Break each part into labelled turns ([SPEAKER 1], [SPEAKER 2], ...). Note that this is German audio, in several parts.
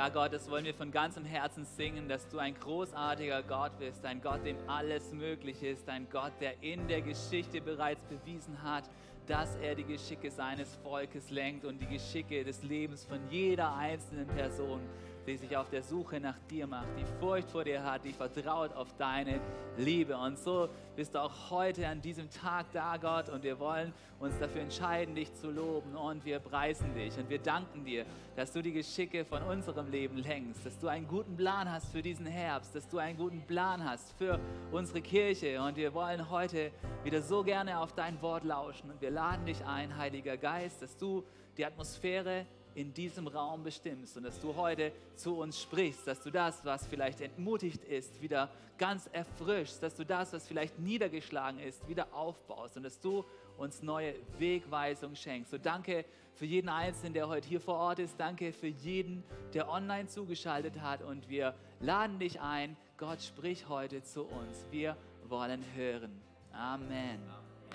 [SPEAKER 1] Ja, Gott, das wollen wir von ganzem Herzen singen, dass du ein großartiger Gott bist, ein Gott, dem alles möglich ist, ein Gott, der in der Geschichte bereits bewiesen hat, dass er die Geschicke seines Volkes lenkt und die Geschicke des Lebens von jeder einzelnen Person die sich auf der Suche nach dir macht, die Furcht vor dir hat, die vertraut auf deine Liebe. Und so bist du auch heute an diesem Tag da, Gott, und wir wollen uns dafür entscheiden, dich zu loben. Und wir preisen dich und wir danken dir, dass du die Geschicke von unserem Leben lenkst, dass du einen guten Plan hast für diesen Herbst, dass du einen guten Plan hast für unsere Kirche. Und wir wollen heute wieder so gerne auf dein Wort lauschen. Und wir laden dich ein, Heiliger Geist, dass du die Atmosphäre in diesem Raum bestimmst und dass du heute zu uns sprichst, dass du das, was vielleicht entmutigt ist, wieder ganz erfrischst, dass du das, was vielleicht niedergeschlagen ist, wieder aufbaust und dass du uns neue Wegweisung schenkst. So danke für jeden Einzelnen, der heute hier vor Ort ist. Danke für jeden, der online zugeschaltet hat und wir laden dich ein. Gott, sprich heute zu uns. Wir wollen hören. Amen.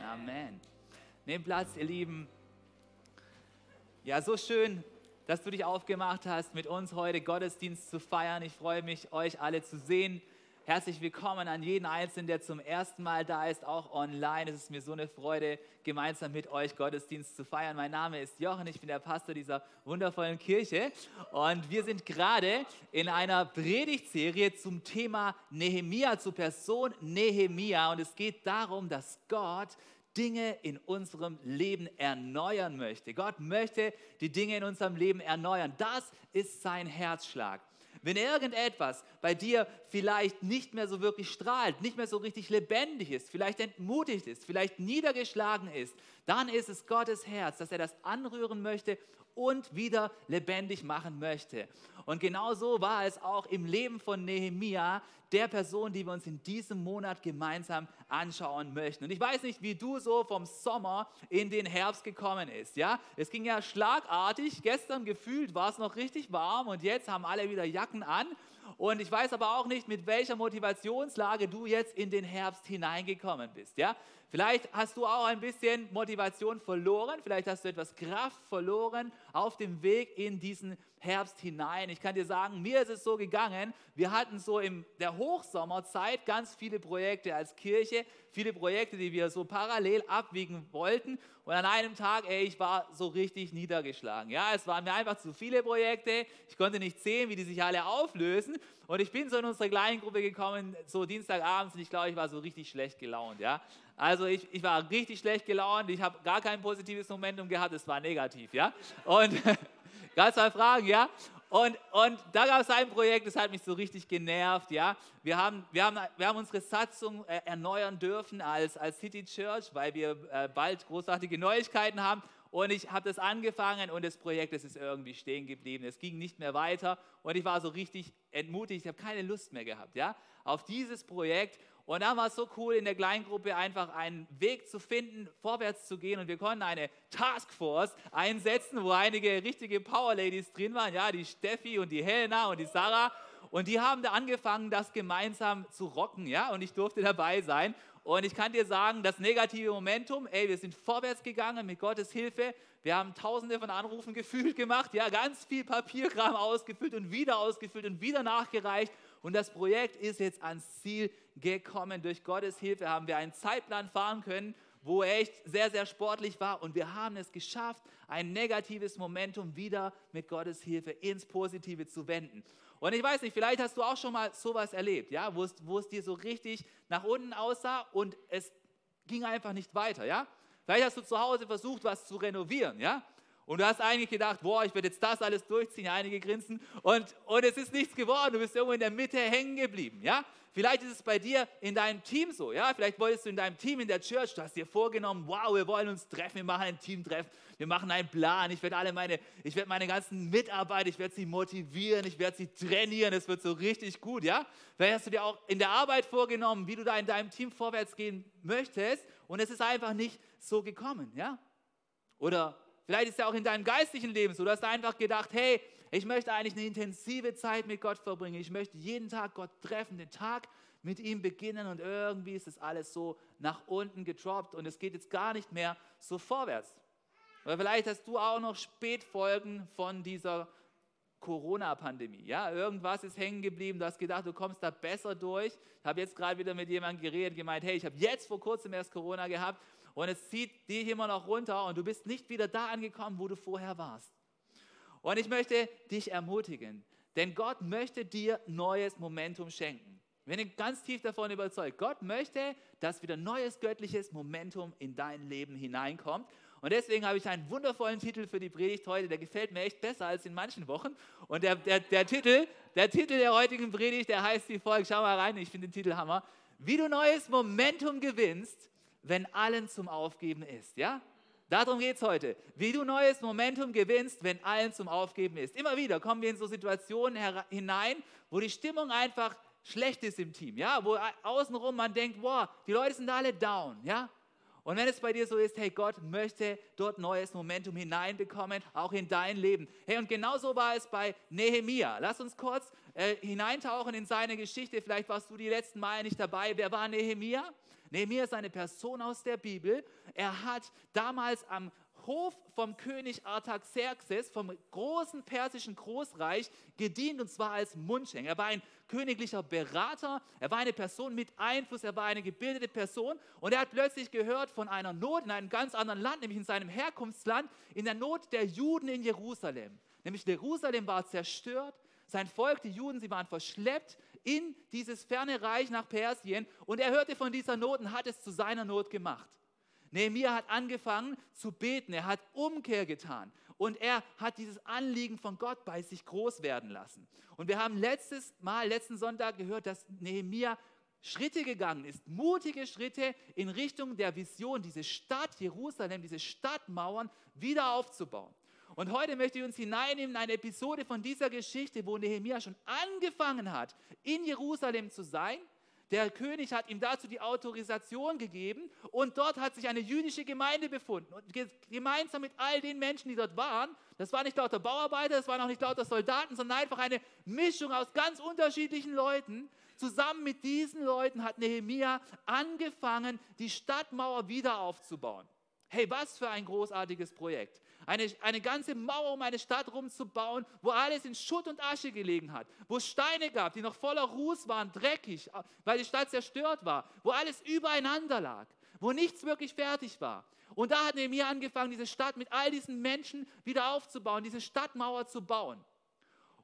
[SPEAKER 1] Amen. Nehmt Platz, ihr Lieben. Ja, so schön, dass du dich aufgemacht hast, mit uns heute Gottesdienst zu feiern. Ich freue mich, euch alle zu sehen. Herzlich willkommen an jeden Einzelnen, der zum ersten Mal da ist, auch online. Es ist mir so eine Freude, gemeinsam mit euch Gottesdienst zu feiern. Mein Name ist Jochen, ich bin der Pastor dieser wundervollen Kirche und wir sind gerade in einer Predigtserie zum Thema Nehemia, zur Person Nehemia und es geht darum, dass Gott Dinge in unserem Leben erneuern möchte. Gott möchte die Dinge in unserem Leben erneuern. Das ist sein Herzschlag. Wenn irgendetwas bei dir vielleicht nicht mehr so wirklich strahlt, nicht mehr so richtig lebendig ist, vielleicht entmutigt ist, vielleicht niedergeschlagen ist, dann ist es Gottes Herz, dass er das anrühren möchte und wieder lebendig machen möchte. Und genau so war es auch im Leben von Nehemia, der Person, die wir uns in diesem Monat gemeinsam anschauen möchten. Und ich weiß nicht, wie du so vom Sommer in den Herbst gekommen ist. Ja, es ging ja schlagartig. Gestern gefühlt war es noch richtig warm und jetzt haben alle wieder Jacken an. Und ich weiß aber auch nicht, mit welcher Motivationslage du jetzt in den Herbst hineingekommen bist. Ja? Vielleicht hast du auch ein bisschen Motivation verloren, vielleicht hast du etwas Kraft verloren auf dem Weg in diesen Herbst hinein. Ich kann dir sagen, mir ist es so gegangen, wir hatten so in der Hochsommerzeit ganz viele Projekte als Kirche, viele Projekte, die wir so parallel abwiegen wollten. Und an einem Tag, ey, ich war so richtig niedergeschlagen. Ja, es waren mir einfach zu viele Projekte. Ich konnte nicht sehen, wie die sich alle auflösen. Und ich bin so in unsere kleinen Gruppe gekommen, so Dienstagabends, und ich glaube, ich war so richtig schlecht gelaunt. Ja, also ich, ich war richtig schlecht gelaunt. Ich habe gar kein positives Momentum gehabt. Es war negativ. Ja, und ganz zwei Fragen. Ja, und, und da gab es ein Projekt, das hat mich so richtig genervt. Ja? Wir, haben, wir, haben, wir haben unsere Satzung äh, erneuern dürfen als, als City Church, weil wir äh, bald großartige Neuigkeiten haben. Und ich habe das angefangen und das Projekt das ist irgendwie stehen geblieben. Es ging nicht mehr weiter und ich war so richtig entmutigt. Ich habe keine Lust mehr gehabt ja, auf dieses Projekt. Und dann war es so cool, in der Kleingruppe einfach einen Weg zu finden, vorwärts zu gehen. Und wir konnten eine Taskforce einsetzen, wo einige richtige Power Ladies drin waren. Ja, die Steffi und die Helena und die Sarah. Und die haben da angefangen, das gemeinsam zu rocken. Ja, und ich durfte dabei sein. Und ich kann dir sagen, das negative Momentum, ey, wir sind vorwärts gegangen mit Gottes Hilfe. Wir haben tausende von Anrufen gefühlt gemacht, ja, ganz viel Papierkram ausgefüllt und wieder ausgefüllt und wieder nachgereicht. Und das Projekt ist jetzt ans Ziel gekommen. Durch Gottes Hilfe haben wir einen Zeitplan fahren können, wo er echt sehr, sehr sportlich war. Und wir haben es geschafft, ein negatives Momentum wieder mit Gottes Hilfe ins Positive zu wenden. Und ich weiß nicht, vielleicht hast du auch schon mal sowas erlebt, ja, wo es, wo es dir so richtig nach unten aussah und es ging einfach nicht weiter, ja. Vielleicht hast du zu Hause versucht, was zu renovieren, ja. Und du hast eigentlich gedacht, boah, ich werde jetzt das alles durchziehen, einige grinsen. Und, und es ist nichts geworden, du bist irgendwo in der Mitte hängen geblieben. Ja? Vielleicht ist es bei dir in deinem Team so. Ja? Vielleicht wolltest du in deinem Team, in der Church, du hast dir vorgenommen, wow, wir wollen uns treffen, wir machen ein Teamtreffen, wir machen einen Plan. Ich werde alle meine, ich werde meine ganzen Mitarbeiter, ich werde sie motivieren, ich werde sie trainieren, es wird so richtig gut. Ja? Vielleicht hast du dir auch in der Arbeit vorgenommen, wie du da in deinem Team vorwärts gehen möchtest. Und es ist einfach nicht so gekommen. Ja? Oder vielleicht ist ja auch in deinem geistlichen Leben so, du hast einfach gedacht, hey, ich möchte eigentlich eine intensive Zeit mit Gott verbringen. Ich möchte jeden Tag Gott treffen, den Tag mit ihm beginnen und irgendwie ist das alles so nach unten gedroppt und es geht jetzt gar nicht mehr so vorwärts. Oder vielleicht hast du auch noch Spätfolgen von dieser Corona-Pandemie. Ja, irgendwas ist hängen geblieben. Du hast gedacht, du kommst da besser durch. Ich habe jetzt gerade wieder mit jemandem geredet, gemeint, hey, ich habe jetzt vor kurzem erst Corona gehabt und es zieht dich immer noch runter und du bist nicht wieder da angekommen, wo du vorher warst. Und ich möchte dich ermutigen, denn Gott möchte dir neues Momentum schenken. Wir sind ganz tief davon überzeugt. Gott möchte, dass wieder neues göttliches Momentum in dein Leben hineinkommt. Und deswegen habe ich einen wundervollen Titel für die Predigt heute, der gefällt mir echt besser als in manchen Wochen. Und der, der, der, Titel, der Titel der heutigen Predigt, der heißt wie folgt, schau mal rein, ich finde den Titel Hammer. Wie du neues Momentum gewinnst, wenn allen zum Aufgeben ist. Ja? Darum geht es heute. Wie du neues Momentum gewinnst, wenn allen zum Aufgeben ist. Immer wieder kommen wir in so Situationen hinein, wo die Stimmung einfach schlecht ist im Team. Ja? Wo außenrum man denkt, boah, die Leute sind alle down. Ja? Und wenn es bei dir so ist, hey, Gott möchte dort neues Momentum hineinbekommen, auch in dein Leben. Hey, und genauso war es bei Nehemia. Lass uns kurz äh, hineintauchen in seine Geschichte. Vielleicht warst du die letzten Mal nicht dabei. Wer war Nehemia? Nehemia ist eine Person aus der Bibel. Er hat damals am Hof vom König Artaxerxes, vom großen persischen Großreich, gedient und zwar als Mundschenk. Er war ein königlicher Berater, er war eine Person mit Einfluss, er war eine gebildete Person und er hat plötzlich gehört von einer Not in einem ganz anderen Land, nämlich in seinem Herkunftsland, in der Not der Juden in Jerusalem. Nämlich Jerusalem war zerstört, sein Volk, die Juden, sie waren verschleppt in dieses ferne Reich nach Persien und er hörte von dieser Not und hat es zu seiner Not gemacht. Nehemiah hat angefangen zu beten, er hat Umkehr getan und er hat dieses Anliegen von Gott bei sich groß werden lassen. Und wir haben letztes Mal, letzten Sonntag gehört, dass Nehemiah Schritte gegangen ist, mutige Schritte in Richtung der Vision, diese Stadt Jerusalem, diese Stadtmauern wieder aufzubauen. Und heute möchte ich uns hineinnehmen in eine Episode von dieser Geschichte, wo Nehemiah schon angefangen hat, in Jerusalem zu sein der König hat ihm dazu die Autorisation gegeben und dort hat sich eine jüdische Gemeinde befunden. Und gemeinsam mit all den Menschen, die dort waren, das waren nicht lauter Bauarbeiter, das waren auch nicht lauter Soldaten, sondern einfach eine Mischung aus ganz unterschiedlichen Leuten. Zusammen mit diesen Leuten hat Nehemia angefangen, die Stadtmauer wieder aufzubauen. Hey, was für ein großartiges Projekt eine, eine ganze Mauer um eine Stadt rumzubauen, wo alles in Schutt und Asche gelegen hat, wo es Steine gab, die noch voller Ruß waren, dreckig, weil die Stadt zerstört war, wo alles übereinander lag, wo nichts wirklich fertig war. Und da hat Nehemiah angefangen, diese Stadt mit all diesen Menschen wieder aufzubauen, diese Stadtmauer zu bauen.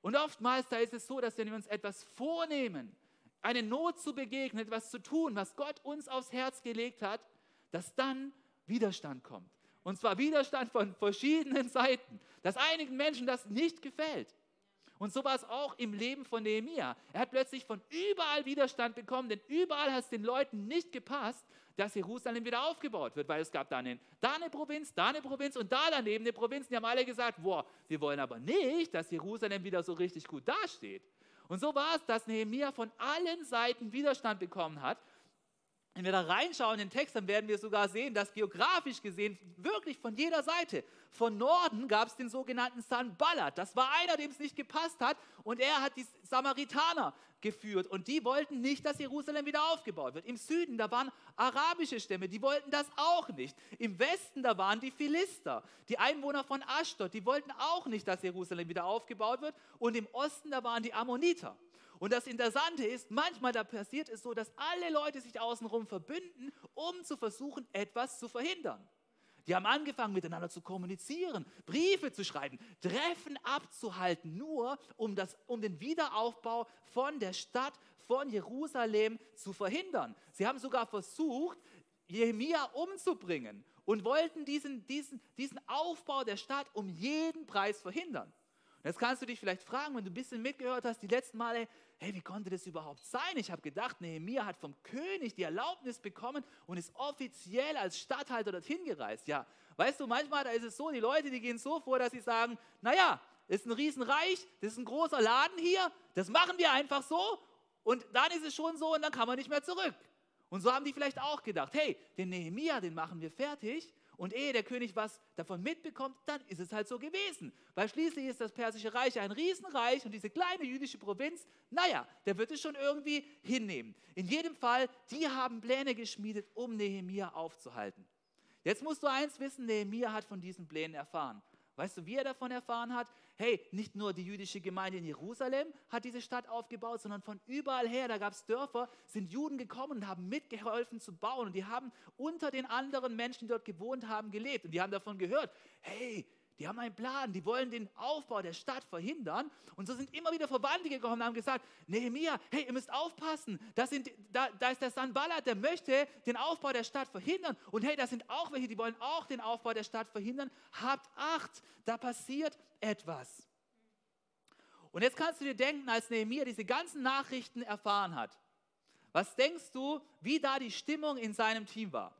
[SPEAKER 1] Und oftmals da ist es so, dass wenn wir uns etwas vornehmen, eine Not zu begegnen, etwas zu tun, was Gott uns aufs Herz gelegt hat, dass dann Widerstand kommt. Und zwar Widerstand von verschiedenen Seiten, dass einigen Menschen das nicht gefällt. Und so war es auch im Leben von Nehemia. Er hat plötzlich von überall Widerstand bekommen, denn überall hat es den Leuten nicht gepasst, dass Jerusalem wieder aufgebaut wird, weil es gab da eine, da eine Provinz, da eine Provinz und da daneben eine Provinz. Die haben alle gesagt, boah, wir wollen aber nicht, dass Jerusalem wieder so richtig gut dasteht. Und so war es, dass Nehemia von allen Seiten Widerstand bekommen hat wenn wir da reinschauen in den Text, dann werden wir sogar sehen, dass geografisch gesehen wirklich von jeder Seite, von Norden gab es den sogenannten Sanballat. Das war einer, dem es nicht gepasst hat und er hat die Samaritaner geführt und die wollten nicht, dass Jerusalem wieder aufgebaut wird. Im Süden, da waren arabische Stämme, die wollten das auch nicht. Im Westen, da waren die Philister, die Einwohner von Ashdod, die wollten auch nicht, dass Jerusalem wieder aufgebaut wird und im Osten, da waren die Ammoniter. Und das Interessante ist, manchmal da passiert es so, dass alle Leute sich außenrum verbünden, um zu versuchen, etwas zu verhindern. Die haben angefangen miteinander zu kommunizieren, Briefe zu schreiben, Treffen abzuhalten, nur um, das, um den Wiederaufbau von der Stadt, von Jerusalem zu verhindern. Sie haben sogar versucht, Jehemia umzubringen und wollten diesen, diesen, diesen Aufbau der Stadt um jeden Preis verhindern. Jetzt kannst du dich vielleicht fragen, wenn du ein bisschen mitgehört hast, die letzten Male, hey, wie konnte das überhaupt sein? Ich habe gedacht, Nehemiah hat vom König die Erlaubnis bekommen und ist offiziell als Statthalter dorthin gereist. Ja, weißt du, manchmal da ist es so, die Leute, die gehen so vor, dass sie sagen, naja, ist ein Riesenreich, das ist ein großer Laden hier, das machen wir einfach so und dann ist es schon so und dann kann man nicht mehr zurück. Und so haben die vielleicht auch gedacht, hey, den Nehemiah, den machen wir fertig Und ehe der König was davon mitbekommt, dann ist es halt so gewesen. Weil schließlich ist das persische Reich ein Riesenreich und diese kleine jüdische Provinz, naja, der wird es schon irgendwie hinnehmen. In jedem Fall, die haben Pläne geschmiedet, um Nehemia aufzuhalten. Jetzt musst du eins wissen, Nehemia hat von diesen Plänen erfahren. Weißt du, wie er davon erfahren hat? Hey, nicht nur die jüdische Gemeinde in Jerusalem hat diese Stadt aufgebaut, sondern von überall her, da gab es Dörfer, sind Juden gekommen und haben mitgeholfen zu bauen. Und die haben unter den anderen Menschen, die dort gewohnt haben, gelebt. Und die haben davon gehört, hey, die haben einen Plan, die wollen den Aufbau der Stadt verhindern. Und so sind immer wieder Verwandte gekommen und haben gesagt, Nehemiah, hey, ihr müsst aufpassen, das sind, da, da ist der Sanballat, der möchte den Aufbau der Stadt verhindern. Und hey, da sind auch welche, die wollen auch den Aufbau der Stadt verhindern. Habt Acht, da passiert etwas. Und jetzt kannst du dir denken, als Nehemiah diese ganzen Nachrichten erfahren hat, was denkst du, wie da die Stimmung in seinem Team war?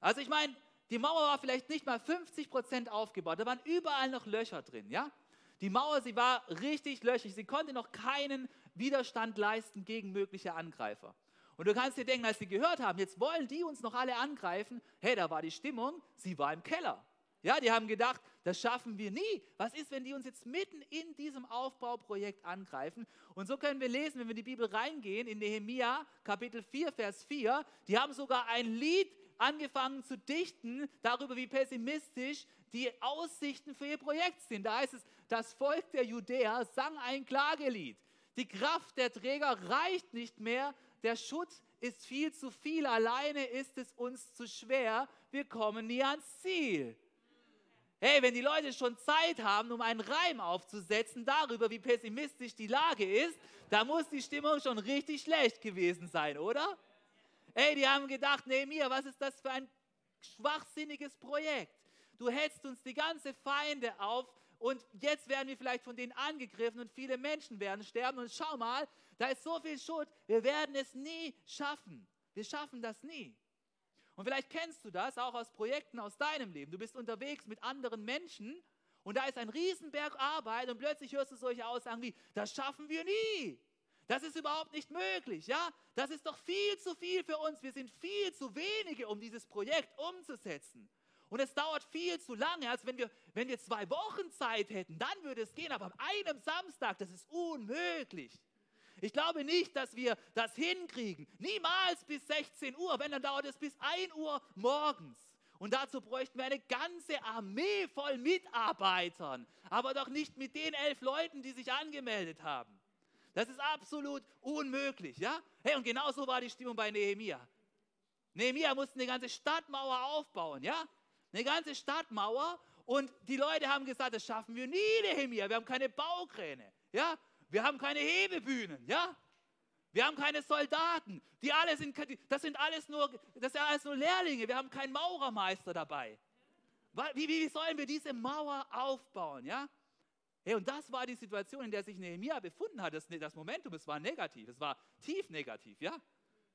[SPEAKER 1] Also ich meine, die Mauer war vielleicht nicht mal 50 Prozent aufgebaut, da waren überall noch Löcher drin, ja? Die Mauer, sie war richtig löchrig, sie konnte noch keinen Widerstand leisten gegen mögliche Angreifer. Und du kannst dir denken, als sie gehört haben, jetzt wollen die uns noch alle angreifen, hey, da war die Stimmung, sie war im Keller. Ja, die haben gedacht, das schaffen wir nie. Was ist, wenn die uns jetzt mitten in diesem Aufbauprojekt angreifen? Und so können wir lesen, wenn wir in die Bibel reingehen, in Nehemia Kapitel 4, Vers 4, die haben sogar ein Lied angefangen zu dichten darüber, wie pessimistisch die Aussichten für ihr Projekt sind. Da heißt es, das Volk der Judäer sang ein Klagelied. Die Kraft der Träger reicht nicht mehr, der Schutt ist viel zu viel, alleine ist es uns zu schwer, wir kommen nie ans Ziel. Hey, wenn die Leute schon Zeit haben, um einen Reim aufzusetzen darüber, wie pessimistisch die Lage ist, da muss die Stimmung schon richtig schlecht gewesen sein, oder? Ey, die haben gedacht, Nehemiah, was ist das für ein schwachsinniges Projekt? Du hetzt uns die ganze Feinde auf und jetzt werden wir vielleicht von denen angegriffen und viele Menschen werden sterben. Und schau mal, da ist so viel Schuld, wir werden es nie schaffen. Wir schaffen das nie. Und vielleicht kennst du das auch aus Projekten aus deinem Leben. Du bist unterwegs mit anderen Menschen und da ist ein Riesenberg Arbeit und plötzlich hörst du solche Aussagen wie, das schaffen wir nie. Das ist überhaupt nicht möglich, ja? Das ist doch viel zu viel für uns. Wir sind viel zu wenige, um dieses Projekt umzusetzen. Und es dauert viel zu lange, als wenn wir, wenn wir zwei Wochen Zeit hätten, dann würde es gehen. Aber an einem Samstag, das ist unmöglich. Ich glaube nicht, dass wir das hinkriegen. Niemals bis 16 Uhr. Wenn, dann dauert es bis 1 Uhr morgens. Und dazu bräuchten wir eine ganze Armee voll Mitarbeitern. Aber doch nicht mit den elf Leuten, die sich angemeldet haben. Das ist absolut unmöglich, ja? Hey, und genau so war die Stimmung bei Nehemia. Nehemia musste eine ganze Stadtmauer aufbauen, ja? Eine ganze Stadtmauer und die Leute haben gesagt, das schaffen wir nie, Nehemia. Wir haben keine Baukräne, ja? Wir haben keine Hebebühnen, ja? Wir haben keine Soldaten. Die alle sind, das sind alles nur, das sind alles nur Lehrlinge. Wir haben keinen Maurermeister dabei. Wie, wie sollen wir diese Mauer aufbauen, ja? Hey, und das war die Situation, in der sich Nehemia befunden hat. Das, das Momentum, es war negativ, es war tief negativ, ja?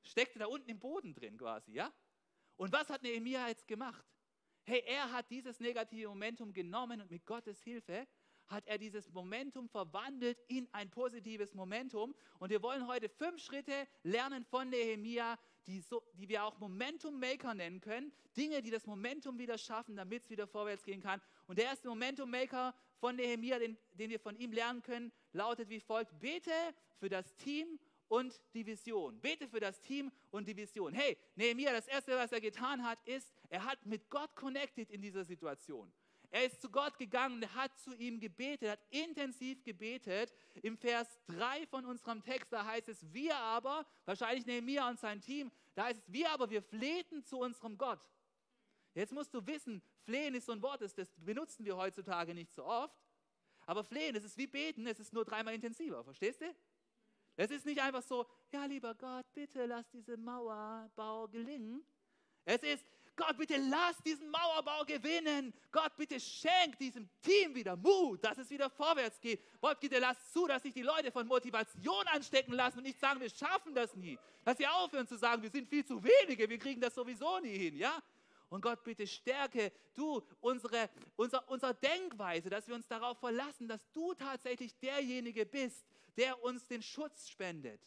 [SPEAKER 1] Steckte da unten im Boden drin quasi, ja? Und was hat Nehemia jetzt gemacht? Hey, er hat dieses negative Momentum genommen und mit Gottes Hilfe hat er dieses Momentum verwandelt in ein positives Momentum. Und wir wollen heute fünf Schritte lernen von Nehemia, die, so, die wir auch Momentum Maker nennen können. Dinge, die das Momentum wieder schaffen, damit es wieder vorwärts gehen kann. Und der erste Momentum Maker von Nehemia, den, den wir von ihm lernen können, lautet wie folgt: Bete für das Team und die Vision. Bete für das Team und die Vision. Hey, Nehemia, das erste, was er getan hat, ist, er hat mit Gott connected in dieser Situation. Er ist zu Gott gegangen und hat zu ihm gebetet, hat intensiv gebetet. Im Vers 3 von unserem Text, da heißt es, wir aber, wahrscheinlich Nehemiah und sein Team, da heißt es, wir aber, wir flehten zu unserem Gott. Jetzt musst du wissen, flehen ist so ein Wort, das, das benutzen wir heutzutage nicht so oft. Aber flehen, es ist wie beten, es ist nur dreimal intensiver, verstehst du? Es ist nicht einfach so, ja lieber Gott, bitte lass diese Mauerbau gelingen. Es ist, Gott, bitte lass diesen Mauerbau gewinnen. Gott, bitte schenk diesem Team wieder Mut, dass es wieder vorwärts geht. Gott, bitte lass zu, dass sich die Leute von Motivation anstecken lassen und nicht sagen, wir schaffen das nie. Dass sie aufhören zu sagen, wir sind viel zu wenige, wir kriegen das sowieso nie hin, ja? Und Gott, bitte stärke du unsere, unser, unsere Denkweise, dass wir uns darauf verlassen, dass du tatsächlich derjenige bist, der uns den Schutz spendet.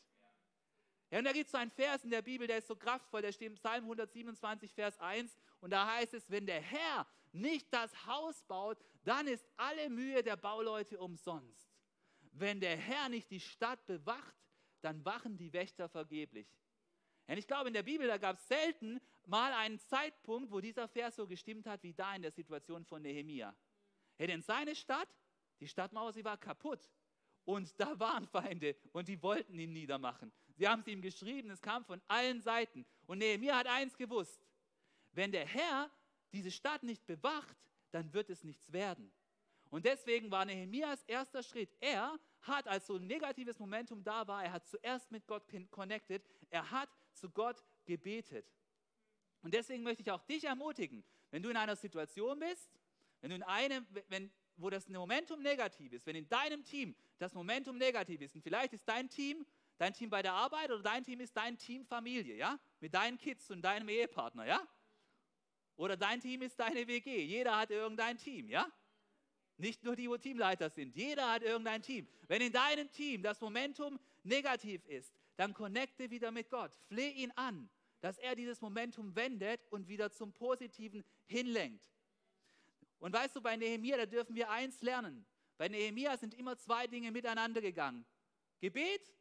[SPEAKER 1] Ja, und da gibt es so einen Vers in der Bibel, der ist so kraftvoll, der steht im Psalm 127, Vers 1. Und da heißt es, wenn der Herr nicht das Haus baut, dann ist alle Mühe der Bauleute umsonst. Wenn der Herr nicht die Stadt bewacht, dann wachen die Wächter vergeblich. Und ich glaube, in der Bibel, da gab es selten mal einen Zeitpunkt, wo dieser Vers so gestimmt hat, wie da in der Situation von Nehemia. Ja, denn seine Stadt, die Stadtmauer, sie war kaputt. Und da waren Feinde und die wollten ihn niedermachen. Sie haben es ihm geschrieben, es kam von allen Seiten. Und Nehemiah hat eins gewusst, wenn der Herr diese Stadt nicht bewacht, dann wird es nichts werden. Und deswegen war Nehemias erster Schritt, er hat, als so ein negatives Momentum da war, er hat zuerst mit Gott connected, er hat zu Gott gebetet. Und deswegen möchte ich auch dich ermutigen, wenn du in einer Situation bist, wenn du in einem, wenn, wo das Momentum negativ ist, wenn in deinem Team das Momentum negativ ist, und vielleicht ist dein Team dein Team bei der Arbeit oder dein Team ist dein Team Familie, ja? Mit deinen Kids und deinem Ehepartner, ja? Oder dein Team ist deine WG. Jeder hat irgendein Team, ja? Nicht nur die, wo Teamleiter sind. Jeder hat irgendein Team. Wenn in deinem Team das Momentum negativ ist, dann connecte wieder mit Gott. Fleh ihn an, dass er dieses Momentum wendet und wieder zum Positiven hinlenkt. Und weißt du, bei Nehemia, da dürfen wir eins lernen. Bei Nehemia sind immer zwei Dinge miteinander gegangen. Gebet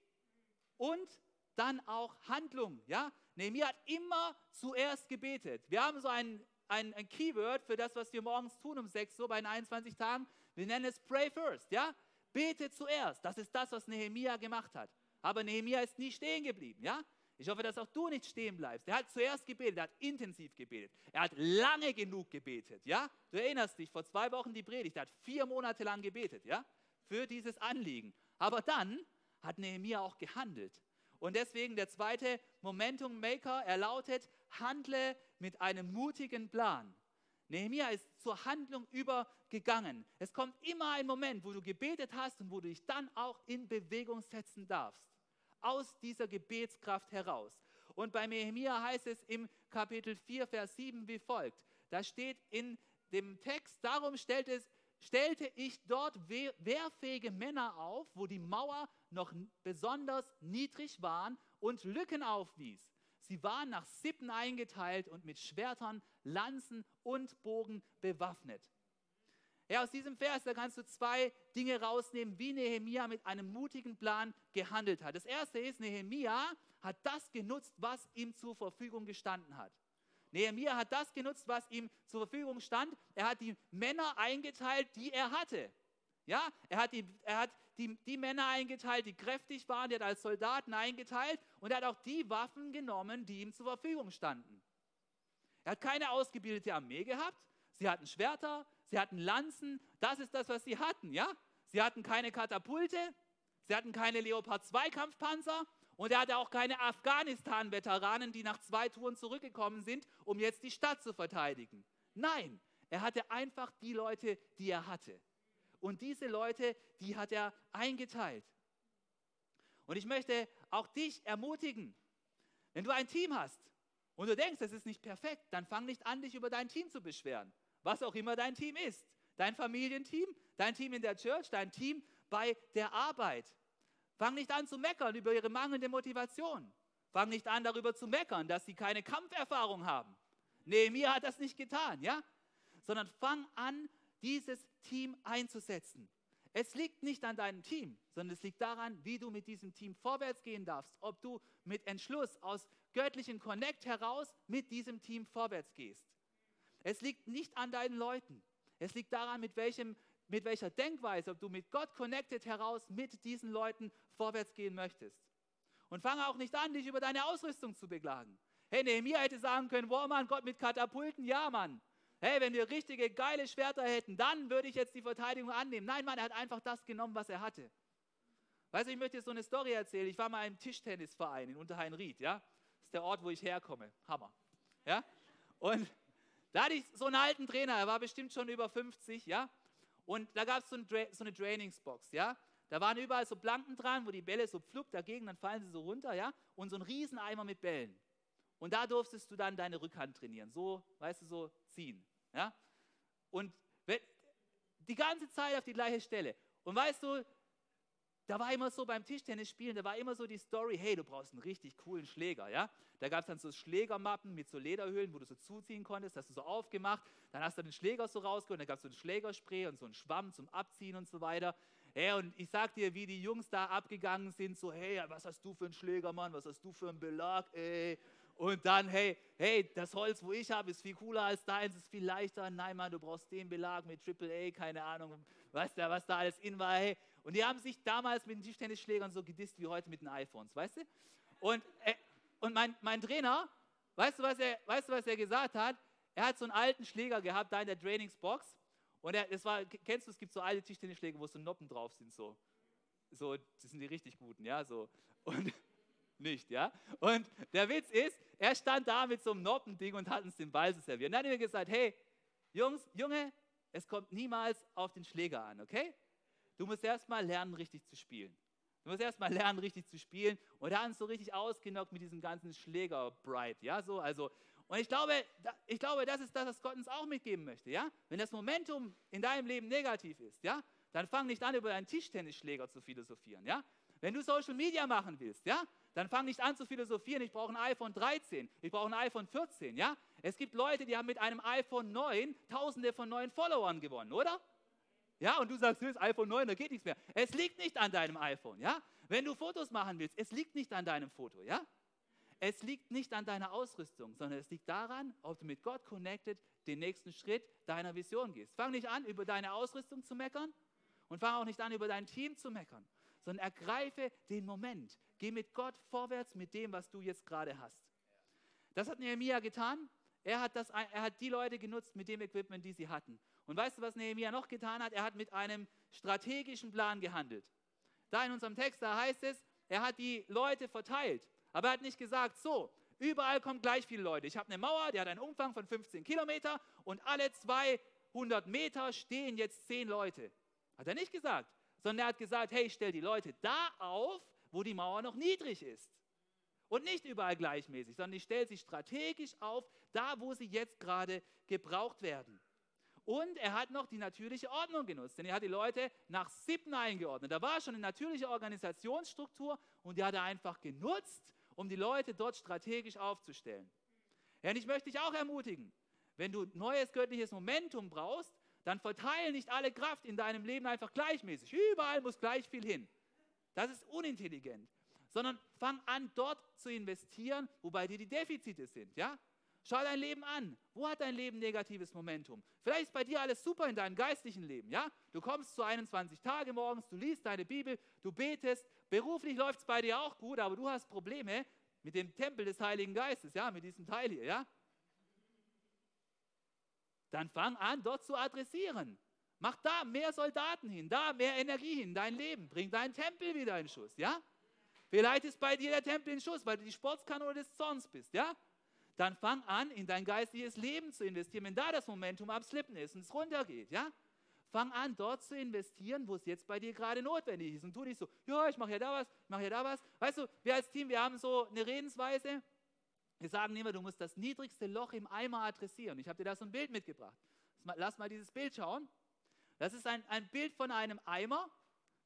[SPEAKER 1] und dann auch Handlung. Ja? Nehemiah hat immer zuerst gebetet. Wir haben so ein, ein, ein Keyword für das, was wir morgens tun um 6 Uhr bei den 21 Tagen. Wir nennen es Pray First. Ja? Bete zuerst. Das ist das, was Nehemiah gemacht hat. Aber Nehemiah ist nie stehen geblieben. Ja? Ich hoffe, dass auch du nicht stehen bleibst. Er hat zuerst gebetet, er hat intensiv gebetet. Er hat lange genug gebetet. Ja? Du erinnerst dich, vor zwei Wochen die Predigt, er hat vier Monate lang gebetet. Ja? Für dieses Anliegen. Aber dann hat Nehemiah auch gehandelt. Und deswegen der zweite Momentum Maker, er lautet, handle mit einem mutigen Plan. Nehemiah ist zur Handlung übergegangen. Es kommt immer ein Moment, wo du gebetet hast und wo du dich dann auch in Bewegung setzen darfst. Aus dieser Gebetskraft heraus. Und bei Nehemiah heißt es im Kapitel 4, Vers 7 wie folgt. Da steht in dem Text, darum stellt es, stellte ich dort wehrfähige Männer auf, wo die Mauer noch besonders niedrig waren und Lücken aufwies. Sie waren nach Sippen eingeteilt und mit Schwertern, Lanzen und Bogen bewaffnet. Ja, aus diesem Vers, da kannst du zwei Dinge rausnehmen, wie Nehemia mit einem mutigen Plan gehandelt hat. Das erste ist, Nehemia hat das genutzt, was ihm zur Verfügung gestanden hat. Nehemia hat das genutzt, was ihm zur Verfügung stand. Er hat die Männer eingeteilt, die er hatte. Ja, er hat, die, er hat die, die Männer eingeteilt, die kräftig waren, er hat als Soldaten eingeteilt und er hat auch die Waffen genommen, die ihm zur Verfügung standen. Er hat keine ausgebildete Armee gehabt. Sie hatten Schwerter, sie hatten Lanzen. Das ist das, was sie hatten, ja? Sie hatten keine Katapulte, sie hatten keine Leopard 2 Kampfpanzer und er hatte auch keine Afghanistan-Veteranen, die nach zwei Touren zurückgekommen sind, um jetzt die Stadt zu verteidigen. Nein, er hatte einfach die Leute, die er hatte. Und diese Leute, die hat er eingeteilt. Und ich möchte auch dich ermutigen, wenn du ein Team hast und du denkst, das ist nicht perfekt, dann fang nicht an, dich über dein Team zu beschweren. Was auch immer dein Team ist. Dein Familienteam, dein Team in der Church, dein Team bei der Arbeit. Fang nicht an zu meckern über ihre mangelnde Motivation. Fang nicht an darüber zu meckern, dass sie keine Kampferfahrung haben. Nee, mir hat das nicht getan, ja? Sondern fang an, dieses Team einzusetzen. Es liegt nicht an deinem Team, sondern es liegt daran, wie du mit diesem Team vorwärts gehen darfst, ob du mit Entschluss aus göttlichen Connect heraus mit diesem Team vorwärts gehst. Es liegt nicht an deinen Leuten. Es liegt daran, mit welchem mit welcher Denkweise, ob du mit Gott connected heraus mit diesen Leuten vorwärts gehen möchtest. Und fange auch nicht an, dich über deine Ausrüstung zu beklagen. Hey, Nehemiah hätte sagen können, wow Mann, Gott mit Katapulten, ja Mann. Hey, wenn wir richtige geile Schwerter hätten, dann würde ich jetzt die Verteidigung annehmen. Nein, Mann, er hat einfach das genommen, was er hatte. Weißt du, ich möchte dir so eine Story erzählen. Ich war mal im Tischtennisverein in Unterheinried, ja. Das ist der Ort, wo ich herkomme. Hammer. Ja. Und da hatte ich so einen alten Trainer, er war bestimmt schon über 50, ja. Und da gab es so, ein so eine Trainingsbox, ja. Da waren überall so Planken dran, wo die Bälle so pflupp dagegen, dann fallen sie so runter, ja. Und so ein Rieseneimer mit Bällen. Und da durftest du dann deine Rückhand trainieren, so, weißt du, so ziehen, ja. Und die ganze Zeit auf die gleiche Stelle. Und weißt du, da war immer so beim Tischtennis spielen, da war immer so die Story, hey, du brauchst einen richtig coolen Schläger, ja? Da gab es dann so Schlägermappen mit so Lederhöhlen, wo du so zuziehen konntest, hast du so aufgemacht, dann hast du den Schläger so rausgeholt, dann gab es so ein Schlägerspray und so einen Schwamm zum Abziehen und so weiter. Hey, und ich sag dir, wie die Jungs da abgegangen sind, so, hey, was hast du für einen Schläger, Mann, was hast du für einen Belag, ey? Und dann, hey, hey, das Holz, wo ich habe, ist viel cooler als deins, ist viel leichter. Nein, Mann, du brauchst den Belag mit AAA, keine Ahnung, was da, was da alles in war. Hey. Und die haben sich damals mit den Tischtennisschlägern so gedisst wie heute mit den iPhones, weißt du? Und, äh, und mein, mein Trainer, weißt du, was er, weißt du, was er gesagt hat? Er hat so einen alten Schläger gehabt, da in der Trainingsbox. Und er, das war, kennst du, es gibt so alte Tischtennisschläge, wo so Noppen drauf sind, so. So, das sind die richtig guten, ja, so. Und nicht, ja. Und der Witz ist, er stand da mit so einem Noppending und hat uns den Ball zu servieren. Und dann hat er gesagt, hey, Jungs, Junge, es kommt niemals auf den Schläger an, okay? Du musst erst mal lernen, richtig zu spielen. Du musst erst mal lernen, richtig zu spielen. Und uns so richtig ausgenockt mit diesem ganzen Schläger-Bright, ja, so, also. Und ich glaube, ich glaube, das ist das, was Gott uns auch mitgeben möchte, ja. Wenn das Momentum in deinem Leben negativ ist, ja, dann fang nicht an, über deinen Tischtennisschläger zu philosophieren, ja. Wenn du Social Media machen willst, ja, dann fang nicht an zu philosophieren, ich brauche ein iPhone 13, ich brauche ein iPhone 14, ja? Es gibt Leute, die haben mit einem iPhone 9 tausende von neuen Followern gewonnen, oder? Ja, und du sagst, das iPhone 9, da geht nichts mehr. Es liegt nicht an deinem iPhone, ja? Wenn du Fotos machen willst, es liegt nicht an deinem Foto, ja? Es liegt nicht an deiner Ausrüstung, sondern es liegt daran, ob du mit Gott connected den nächsten Schritt deiner Vision gehst. Fang nicht an, über deine Ausrüstung zu meckern und fang auch nicht an, über dein Team zu meckern, sondern ergreife den Moment. Geh mit Gott vorwärts mit dem, was du jetzt gerade hast. Das hat Nehemiah getan. Er hat, das, er hat die Leute genutzt mit dem Equipment, die sie hatten. Und weißt du, was Nehemiah noch getan hat? Er hat mit einem strategischen Plan gehandelt. Da in unserem Text, da heißt es, er hat die Leute verteilt. Aber er hat nicht gesagt, so, überall kommen gleich viele Leute. Ich habe eine Mauer, die hat einen Umfang von 15 Kilometer und alle 200 Meter stehen jetzt 10 Leute. Hat er nicht gesagt sondern er hat gesagt, hey, stell die Leute da auf, wo die Mauer noch niedrig ist. Und nicht überall gleichmäßig, sondern ich stelle sie strategisch auf, da wo sie jetzt gerade gebraucht werden. Und er hat noch die natürliche Ordnung genutzt, denn er hat die Leute nach Sippen eingeordnet. Da war schon eine natürliche Organisationsstruktur und die hat er einfach genutzt, um die Leute dort strategisch aufzustellen. Ja, und ich möchte dich auch ermutigen, wenn du neues göttliches Momentum brauchst, dann verteile nicht alle Kraft in deinem Leben einfach gleichmäßig. Überall muss gleich viel hin. Das ist unintelligent. Sondern fang an, dort zu investieren, wo bei dir die Defizite sind. Ja? Schau dein Leben an. Wo hat dein Leben negatives Momentum? Vielleicht ist bei dir alles super in deinem geistlichen Leben. Ja? Du kommst zu 21 Tage morgens, du liest deine Bibel, du betest. Beruflich läuft es bei dir auch gut, aber du hast Probleme mit dem Tempel des Heiligen Geistes, ja, mit diesem Teil hier. Ja? dann fang an, dort zu adressieren. Mach da mehr Soldaten hin, da mehr Energie hin, dein Leben. Bring deinen Tempel wieder in Schuss, ja? Vielleicht ist bei dir der Tempel in Schuss, weil du die Sportskanone des Zorns bist, ja? Dann fang an, in dein geistliches Leben zu investieren, wenn da das Momentum am Slippen ist und es runtergeht, ja? Fang an, dort zu investieren, wo es jetzt bei dir gerade notwendig ist. Und tu nicht so, ja, ich mache ja da was, ich mache ja da was. Weißt du, wir als Team, wir haben so eine Redensweise, wir sagen immer, du musst das niedrigste Loch im Eimer adressieren. Ich habe dir da so ein Bild mitgebracht. Lass mal dieses Bild schauen. Das ist ein, ein Bild von einem Eimer.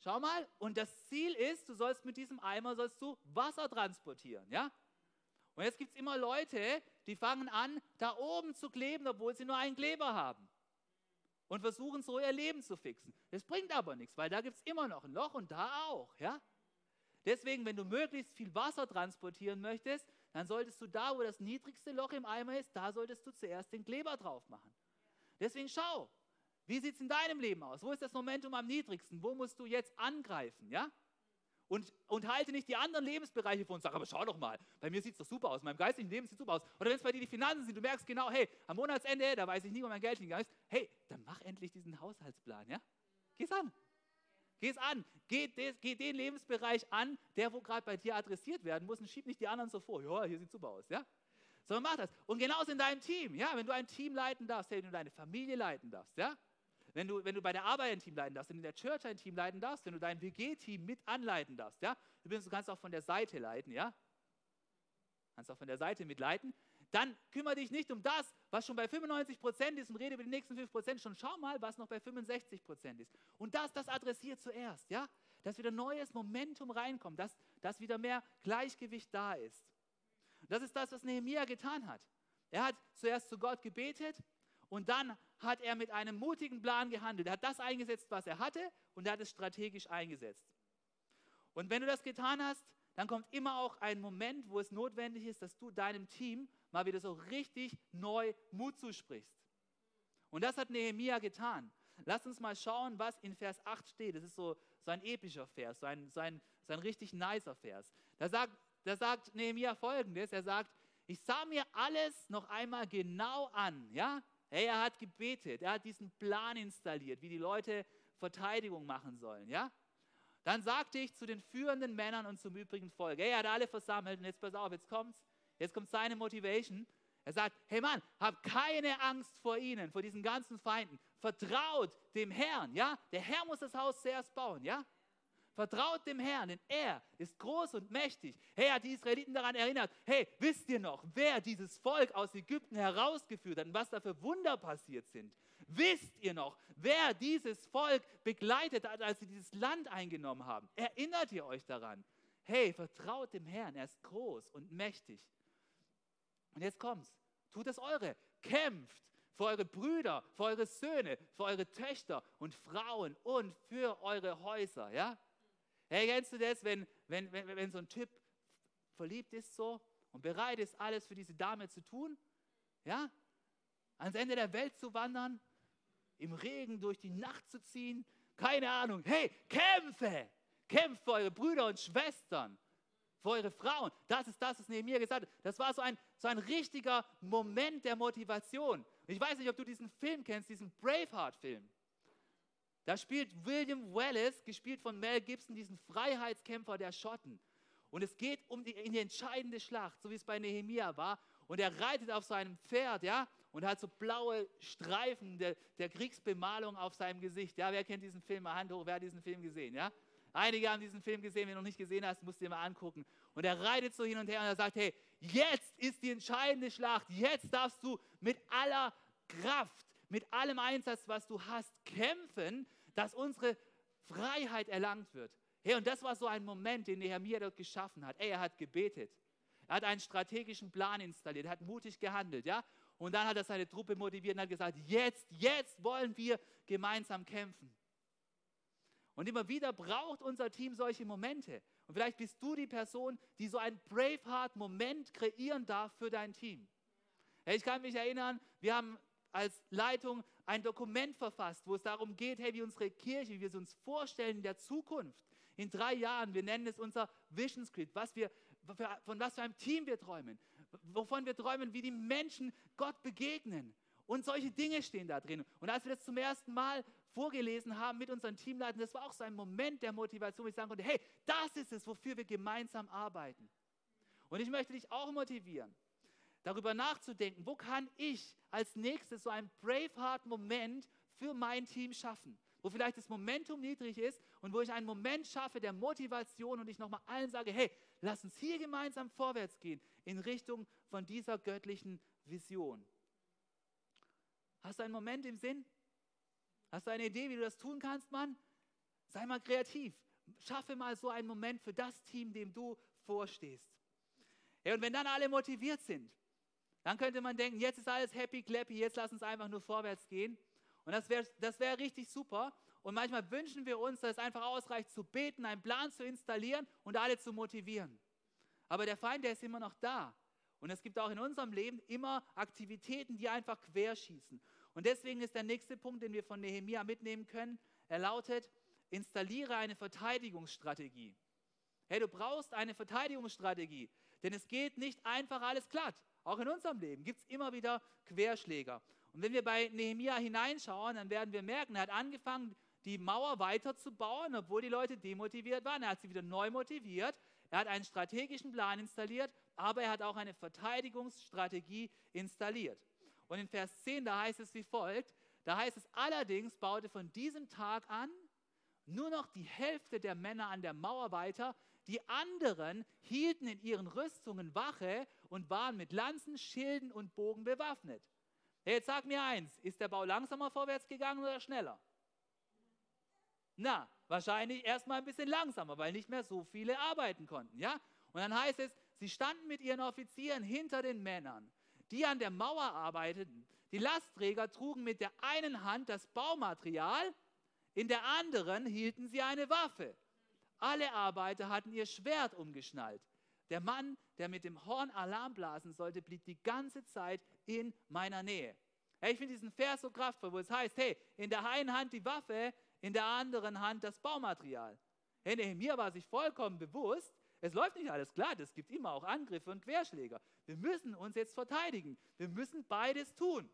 [SPEAKER 1] Schau mal. Und das Ziel ist, du sollst mit diesem Eimer sollst du Wasser transportieren. Ja? Und jetzt gibt es immer Leute, die fangen an, da oben zu kleben, obwohl sie nur einen Kleber haben. Und versuchen so ihr Leben zu fixen. Das bringt aber nichts, weil da gibt es immer noch ein Loch und da auch. Ja? Deswegen, wenn du möglichst viel Wasser transportieren möchtest, dann solltest du da, wo das niedrigste Loch im Eimer ist, da solltest du zuerst den Kleber drauf machen. Deswegen schau, wie sieht es in deinem Leben aus? Wo ist das Momentum am niedrigsten? Wo musst du jetzt angreifen? Ja? Und, und halte nicht die anderen Lebensbereiche vor und sag, aber schau doch mal, bei mir sieht es doch super aus, in meinem geistigen Leben sieht super aus. Oder wenn es bei dir die Finanzen sind, du merkst genau, hey, am Monatsende, da weiß ich nie, wo mein Geld hingegangen ist, hey, dann mach endlich diesen Haushaltsplan, ja? Geh's an. Geh es an. Geh, geh, den Lebensbereich an, der wo gerade bei dir adressiert werden muss und schieb nicht die anderen so vor. Ja, hier sieht super aus, ja? Sondern mach das. Und genauso in deinem Team, ja? Wenn du ein Team leiten darfst, wenn du deine Familie leiten darfst, ja? Wenn du, wenn du bei der Arbeit ein Team leiten darfst, wenn du in der Church ein Team leiten darfst, wenn du dein WG-Team mit anleiten darfst, ja? Übrigens, du kannst auch von der Seite leiten, ja? Kannst auch von der Seite mitleiten dann kümmere dich nicht um das, was schon bei 95 Prozent ist und rede über die nächsten 5 Prozent. Schon schau mal, was noch bei 65 Prozent ist. Und das, das adressiert zuerst, ja? dass wieder neues Momentum reinkommt, dass, dass wieder mehr Gleichgewicht da ist. Das ist das, was Nehemiah getan hat. Er hat zuerst zu Gott gebetet und dann hat er mit einem mutigen Plan gehandelt. Er hat das eingesetzt, was er hatte und er hat es strategisch eingesetzt. Und wenn du das getan hast, dann kommt immer auch ein Moment, wo es notwendig ist, dass du deinem Team mal wieder so richtig neu Mut zusprichst. Und das hat Nehemia getan. Lass uns mal schauen, was in Vers 8 steht. Das ist so, so ein epischer Vers, so ein, so ein, so ein richtig nicer Vers. Da sagt, da sagt Nehemia folgendes: Er sagt, ich sah mir alles noch einmal genau an. Ja? Hey, er hat gebetet, er hat diesen Plan installiert, wie die Leute Verteidigung machen sollen. Ja? Dann sagte ich zu den führenden Männern und zum übrigen Volk, hey, er hat alle versammelt und jetzt pass auf, jetzt kommt's, jetzt kommt seine Motivation. Er sagt, hey Mann, hab keine Angst vor ihnen, vor diesen ganzen Feinden. Vertraut dem Herrn, ja? Der Herr muss das Haus zuerst bauen, ja? Vertraut dem Herrn, denn er ist groß und mächtig. Hey, hat die Israeliten daran erinnert, hey, wisst ihr noch, wer dieses Volk aus Ägypten herausgeführt hat und was da für Wunder passiert sind? Wisst ihr noch, wer dieses Volk begleitet hat, als sie dieses Land eingenommen haben? Erinnert ihr euch daran? Hey, vertraut dem Herrn, er ist groß und mächtig. Und jetzt kommt's, tut es eure, kämpft für eure Brüder, für eure Söhne, für eure Töchter und Frauen und für eure Häuser, ja? Hey, kennst du das, wenn, wenn, wenn, wenn so ein Typ verliebt ist so und bereit ist, alles für diese Dame zu tun? Ja? Ans Ende der Welt zu wandern, im Regen durch die Nacht zu ziehen? Keine Ahnung. Hey, kämpfe! Kämpft für eure Brüder und Schwestern, für eure Frauen. Das ist das, was neben mir gesagt hat. Das war so ein, so ein richtiger Moment der Motivation. Ich weiß nicht, ob du diesen Film kennst, diesen Braveheart-Film. Da spielt William Wallace, gespielt von Mel Gibson, diesen Freiheitskämpfer der Schotten. Und es geht um die, in die entscheidende Schlacht, so wie es bei Nehemia war. Und er reitet auf seinem Pferd, ja, und hat so blaue Streifen der, der Kriegsbemalung auf seinem Gesicht. Ja, wer kennt diesen Film? Hand hoch, wer hat diesen Film gesehen? Ja, einige haben diesen Film gesehen. Wenn du noch nicht gesehen hast, musst du dir mal angucken. Und er reitet so hin und her und er sagt: Hey, jetzt ist die entscheidende Schlacht. Jetzt darfst du mit aller Kraft, mit allem Einsatz, was du hast, kämpfen, dass unsere Freiheit erlangt wird. Hey, und das war so ein Moment, den Nehemiah dort geschaffen hat. Ey, er hat gebetet. Er hat einen strategischen Plan installiert, er hat mutig gehandelt, ja? Und dann hat er seine Truppe motiviert und hat gesagt, jetzt, jetzt wollen wir gemeinsam kämpfen. Und immer wieder braucht unser Team solche Momente. Und vielleicht bist du die Person, die so einen Braveheart-Moment kreieren darf für dein Team. Ich kann mich erinnern, wir haben als Leitung ein Dokument verfasst, wo es darum geht, hey, wie unsere Kirche, wie wir es uns vorstellen in der Zukunft, in drei Jahren, wir nennen es unser Vision Script, was wir, von was für einem Team wir träumen, wovon wir träumen, wie die Menschen Gott begegnen. Und solche Dinge stehen da drin. Und als wir das zum ersten Mal vorgelesen haben mit unseren Teamleitern, das war auch so ein Moment der Motivation, wo ich sagen konnte, hey, das ist es, wofür wir gemeinsam arbeiten. Und ich möchte dich auch motivieren darüber nachzudenken, wo kann ich als nächstes so einen Braveheart-Moment für mein Team schaffen, wo vielleicht das Momentum niedrig ist und wo ich einen Moment schaffe der Motivation und ich nochmal allen sage, hey, lass uns hier gemeinsam vorwärts gehen in Richtung von dieser göttlichen Vision. Hast du einen Moment im Sinn? Hast du eine Idee, wie du das tun kannst, Mann? Sei mal kreativ. Schaffe mal so einen Moment für das Team, dem du vorstehst. Hey, und wenn dann alle motiviert sind, dann könnte man denken, jetzt ist alles happy, clappy, jetzt lass uns einfach nur vorwärts gehen. Und das wäre das wär richtig super. Und manchmal wünschen wir uns, dass es einfach ausreicht zu beten, einen Plan zu installieren und alle zu motivieren. Aber der Feind, der ist immer noch da. Und es gibt auch in unserem Leben immer Aktivitäten, die einfach querschießen. Und deswegen ist der nächste Punkt, den wir von Nehemia mitnehmen können, er lautet, installiere eine Verteidigungsstrategie. Hey, du brauchst eine Verteidigungsstrategie, denn es geht nicht einfach alles glatt. Auch in unserem Leben gibt es immer wieder Querschläger. Und wenn wir bei Nehemia hineinschauen, dann werden wir merken, er hat angefangen, die Mauer weiterzubauen, obwohl die Leute demotiviert waren. Er hat sie wieder neu motiviert. Er hat einen strategischen Plan installiert, aber er hat auch eine Verteidigungsstrategie installiert. Und in Vers 10, da heißt es wie folgt, da heißt es allerdings, baute von diesem Tag an nur noch die Hälfte der Männer an der Mauer weiter, die anderen hielten in ihren Rüstungen Wache und waren mit Lanzen, Schilden und Bogen bewaffnet. Jetzt sag mir eins, ist der Bau langsamer vorwärts gegangen oder schneller? Na, wahrscheinlich erstmal ein bisschen langsamer, weil nicht mehr so viele arbeiten konnten. Ja? Und dann heißt es, sie standen mit ihren Offizieren hinter den Männern, die an der Mauer arbeiteten. Die Lastträger trugen mit der einen Hand das Baumaterial, in der anderen hielten sie eine Waffe. Alle Arbeiter hatten ihr Schwert umgeschnallt. Der Mann, der mit dem Horn Alarm blasen sollte, blieb die ganze Zeit in meiner Nähe. Hey, ich finde diesen Vers so kraftvoll, wo es heißt, hey, in der einen Hand die Waffe, in der anderen Hand das Baumaterial. Hey, Nehemiah war sich vollkommen bewusst, es läuft nicht alles glatt, es gibt immer auch Angriffe und Querschläger. Wir müssen uns jetzt verteidigen. Wir müssen beides tun.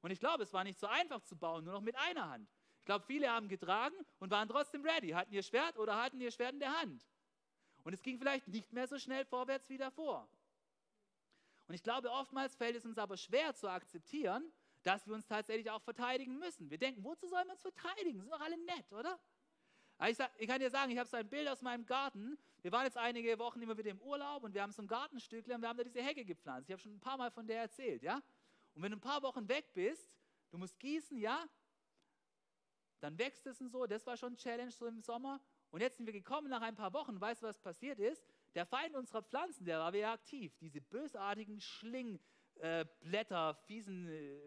[SPEAKER 1] Und ich glaube, es war nicht so einfach zu bauen, nur noch mit einer Hand. Ich glaube, viele haben getragen und waren trotzdem ready, hatten ihr Schwert oder hatten ihr Schwert in der Hand. Und es ging vielleicht nicht mehr so schnell vorwärts wie davor. Und ich glaube, oftmals fällt es uns aber schwer zu akzeptieren, dass wir uns tatsächlich auch verteidigen müssen. Wir denken, wozu sollen wir uns verteidigen? Sind doch alle nett, oder? Ich, sag, ich, kann dir sagen, ich habe so ein Bild aus meinem Garten. Wir waren jetzt einige Wochen immer wieder im Urlaub und wir haben so ein Gartenstückchen und wir haben da diese Hecke gepflanzt. Ich habe schon ein paar Mal von der erzählt, ja? Und wenn du ein paar Wochen weg bist, du musst gießen, ja? Dann wächst es und so. Das war schon ein Challenge so im Sommer. Und jetzt sind wir gekommen nach ein paar Wochen. Weißt du, was passiert ist? Der Feind unserer Pflanzen, der war wieder aktiv. Diese bösartigen Schlingblätter, äh, fiesen äh,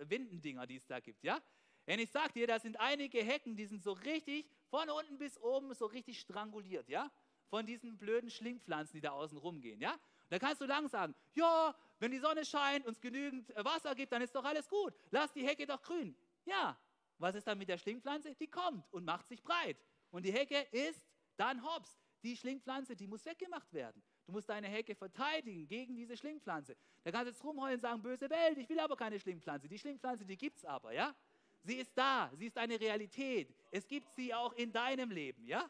[SPEAKER 1] Windendinger, die es da gibt, ja? Wenn ich sage dir, da sind einige Hecken, die sind so richtig von unten bis oben so richtig stranguliert, ja? Von diesen blöden Schlingpflanzen, die da außen rumgehen, ja? Da kannst du lang sagen, ja, wenn die Sonne scheint und es genügend äh, Wasser gibt, dann ist doch alles gut. Lass die Hecke doch grün. Ja, was ist dann mit der Schlingpflanze? Die kommt und macht sich breit. Und die Hecke ist dann hops. Die Schlingpflanze, die muss weggemacht werden. Du musst deine Hecke verteidigen gegen diese Schlingpflanze. Da kannst du jetzt rumheulen und sagen, böse Welt, ich will aber keine Schlingpflanze. Die Schlingpflanze, die gibt es aber, ja? Sie ist da, sie ist eine Realität. Es gibt sie auch in deinem Leben, ja?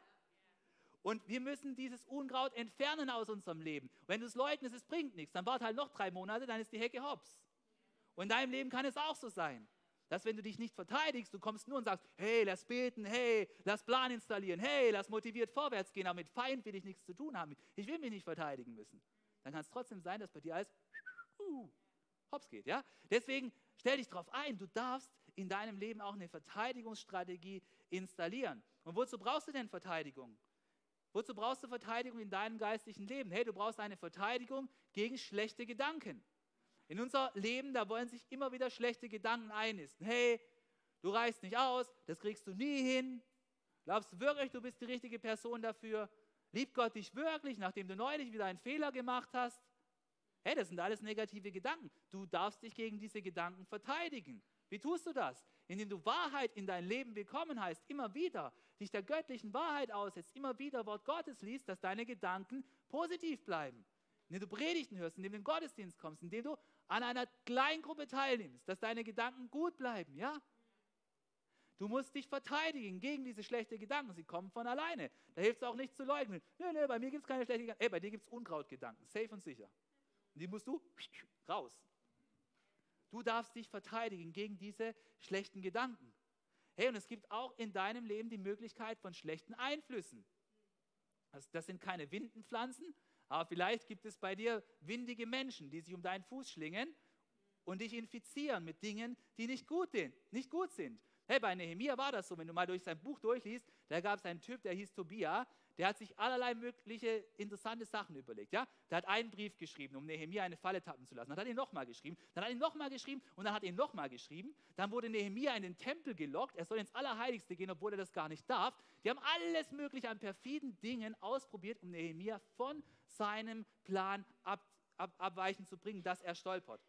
[SPEAKER 1] Und wir müssen dieses Unkraut entfernen aus unserem Leben. wenn du es leugnest, es bringt nichts, dann wart halt noch drei Monate, dann ist die Hecke hops. Und in deinem Leben kann es auch so sein, dass wenn du dich nicht verteidigst, du kommst nur und sagst, hey, lass beten, hey, lass Plan installieren, hey, lass motiviert vorwärts gehen, aber mit Feind will ich nichts zu tun haben. Ich will mich nicht verteidigen müssen. Dann kann es trotzdem sein, dass bei dir alles uh, hops geht. Ja? Deswegen stell dich darauf ein, du darfst in deinem Leben auch eine Verteidigungsstrategie installieren. Und wozu brauchst du denn Verteidigung? Wozu brauchst du Verteidigung in deinem geistlichen Leben? Hey, du brauchst eine Verteidigung gegen schlechte Gedanken. In unser Leben, da wollen sich immer wieder schlechte Gedanken einnisten. Hey, du reichst nicht aus, das kriegst du nie hin. Glaubst du wirklich, du bist die richtige Person dafür? Liebt Gott dich wirklich, nachdem du neulich wieder einen Fehler gemacht hast? Hey, das sind alles negative Gedanken. Du darfst dich gegen diese Gedanken verteidigen. Wie tust du das? Indem du Wahrheit in dein Leben bekommen heißt, immer wieder dich der göttlichen Wahrheit aussetzt, immer wieder Wort Gottes liest, dass deine Gedanken positiv bleiben. Indem du Predigten hörst, indem du in den Gottesdienst kommst, indem du an einer Kleingruppe teilnimmst, dass deine Gedanken gut bleiben, ja? Du musst dich verteidigen gegen diese schlechten Gedanken. Sie kommen von alleine. Da hilft es auch nicht zu leugnen. Nö, nö, bei mir gibt es keine schlechten Gedanken. Ey, bei dir gibt es Unkrautgedanken. Safe und sicher. Und die musst du raus. Du darfst dich verteidigen gegen diese schlechten Gedanken. Hey, und es gibt auch in deinem Leben die Möglichkeit von schlechten Einflüssen. Das, das sind keine Windenpflanzen, aber vielleicht gibt es bei dir windige Menschen, die sich um deinen Fuß schlingen und dich infizieren mit Dingen, die nicht gut, sind, nicht gut sind. Hey, bei Nehemiah war das so, wenn du mal durch sein Buch durchliest, da gab es einen Typ, der hieß Tobia, der hat sich allerlei mögliche interessante Sachen überlegt. Ja? Der hat einen Brief geschrieben, um Nehemia eine Falle tappen zu lassen. Dann hat er ihn nochmal geschrieben, dann hat er ihn nochmal geschrieben und dann hat er ihn nochmal geschrieben. Dann wurde Nehemia in den Tempel gelockt, er soll ins Allerheiligste gehen, obwohl er das gar nicht darf. Die haben alles Mögliche an perfiden Dingen ausprobiert, um Nehemia von seinem Plan ab, ab, abweichen zu bringen, dass er stolpert.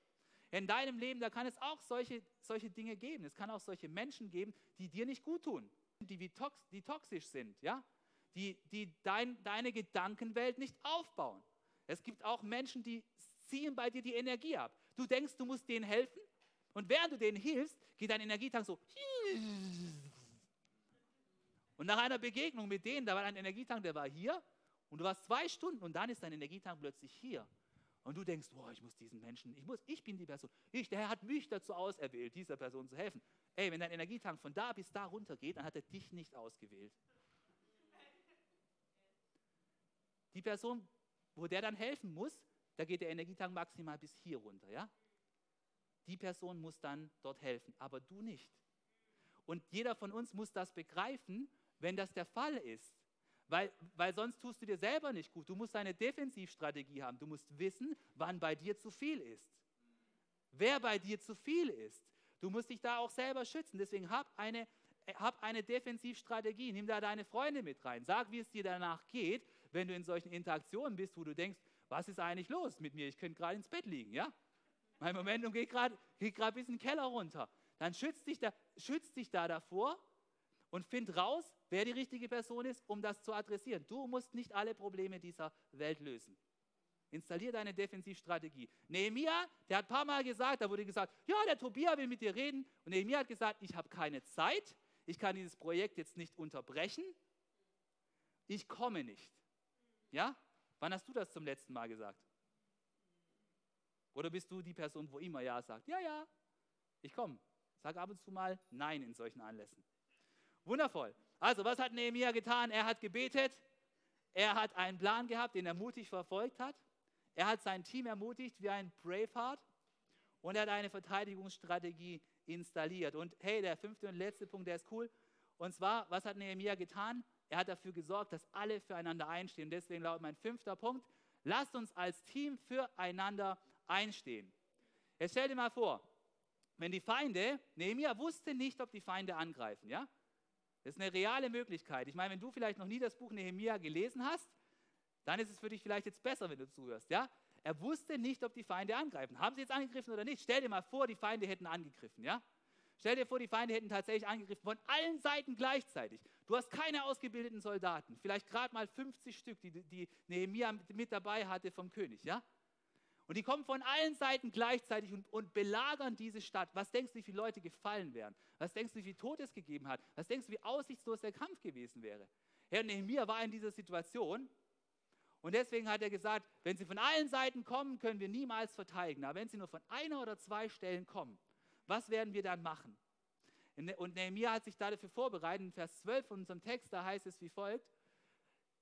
[SPEAKER 1] In deinem Leben, da kann es auch solche, solche Dinge geben. Es kann auch solche Menschen geben, die dir nicht gut tun, die, die toxisch sind. Ja? Die, die dein, deine Gedankenwelt nicht aufbauen. Es gibt auch Menschen, die ziehen bei dir die Energie ab. Du denkst, du musst denen helfen und während du denen hilfst, geht dein Energietank so. Und nach einer Begegnung mit denen, da war ein Energietank, der war hier und du warst zwei Stunden und dann ist dein Energietank plötzlich hier. Und du denkst, boah, ich muss diesen Menschen, ich, muss, ich bin die Person. Ich, der Herr hat mich dazu auserwählt, dieser Person zu helfen. Ey, wenn dein Energietank von da bis da runter geht, dann hat er dich nicht ausgewählt. Die Person, wo der dann helfen muss, da geht der Energietank maximal bis hier runter, ja? Die Person muss dann dort helfen, aber du nicht. Und jeder von uns muss das begreifen, wenn das der Fall ist. Weil, weil sonst tust du dir selber nicht gut. Du musst eine Defensivstrategie haben. Du musst wissen, wann bei dir zu viel ist. Wer bei dir zu viel ist. Du musst dich da auch selber schützen. Deswegen hab eine, hab eine Defensivstrategie. Nimm da deine Freunde mit rein. Sag, wie es dir danach geht, wenn du in solchen Interaktionen bist, wo du denkst, was ist eigentlich los mit mir? Ich könnte gerade ins Bett liegen, ja? Mein Momentum geht gerade geht bis in den Keller runter. Dann schützt dich, da, schützt dich da davor und find raus, wer die richtige Person ist, um das zu adressieren. Du musst nicht alle Probleme dieser Welt lösen. Installier deine Defensivstrategie. Nehemiah, der hat ein paar Mal gesagt, da wurde gesagt, ja, der Tobias will mit dir reden. Und Nehemiah hat gesagt, ich habe keine Zeit, ich kann dieses Projekt jetzt nicht unterbrechen, ich komme nicht. Ja? Wann hast du das zum letzten Mal gesagt? Oder bist du die Person, wo immer Ja sagt? Ja, ja, ich komme. Sag ab und zu mal Nein in solchen Anlässen. Wundervoll. Also, was hat Nehemiah getan? Er hat gebetet. Er hat einen Plan gehabt, den er mutig verfolgt hat. Er hat sein Team ermutigt wie ein Braveheart. Und er hat eine Verteidigungsstrategie installiert. Und hey, der fünfte und letzte Punkt, der ist cool. Und zwar, was hat Nehemiah getan? Er hat dafür gesorgt, dass alle füreinander einstehen. Deswegen lautet mein fünfter Punkt, lasst uns als Team füreinander einstehen. Jetzt stell dir mal vor, wenn die Feinde, Nehemiah wusste nicht, ob die Feinde angreifen, ja? Das ist eine reale Möglichkeit. Ich meine, wenn du vielleicht noch nie das Buch Nehemiah gelesen hast, dann ist es für dich vielleicht jetzt besser, wenn du zuhörst, ja? Er wusste nicht, ob die Feinde angreifen. Haben sie jetzt angegriffen oder nicht? Stell dir mal vor, die Feinde hätten angegriffen, ja? Stell dir vor, die Feinde hätten tatsächlich angegriffen, von allen Seiten gleichzeitig. Du hast keine ausgebildeten Soldaten, vielleicht gerade mal 50 Stück, die, die Nehemiah mit dabei hatte vom König, ja? Und die kommen von allen Seiten gleichzeitig und, und, belagern diese Stadt. Was denkst du, wie viele Leute gefallen wären? Was denkst du, wie viel Tod es gegeben hat? Was denkst du, wie aussichtslos der Kampf gewesen wäre? Herr Nehemiah war in dieser Situation und deswegen hat er gesagt, wenn sie von allen Seiten kommen, können wir niemals verteidigen. Aber wenn sie nur von einer oder zwei Stellen kommen, was werden wir dann machen? Ne-, und Nehemiah hat sich dafür vorbereitet. In Vers 12 von unserem Text, da heißt es wie folgt.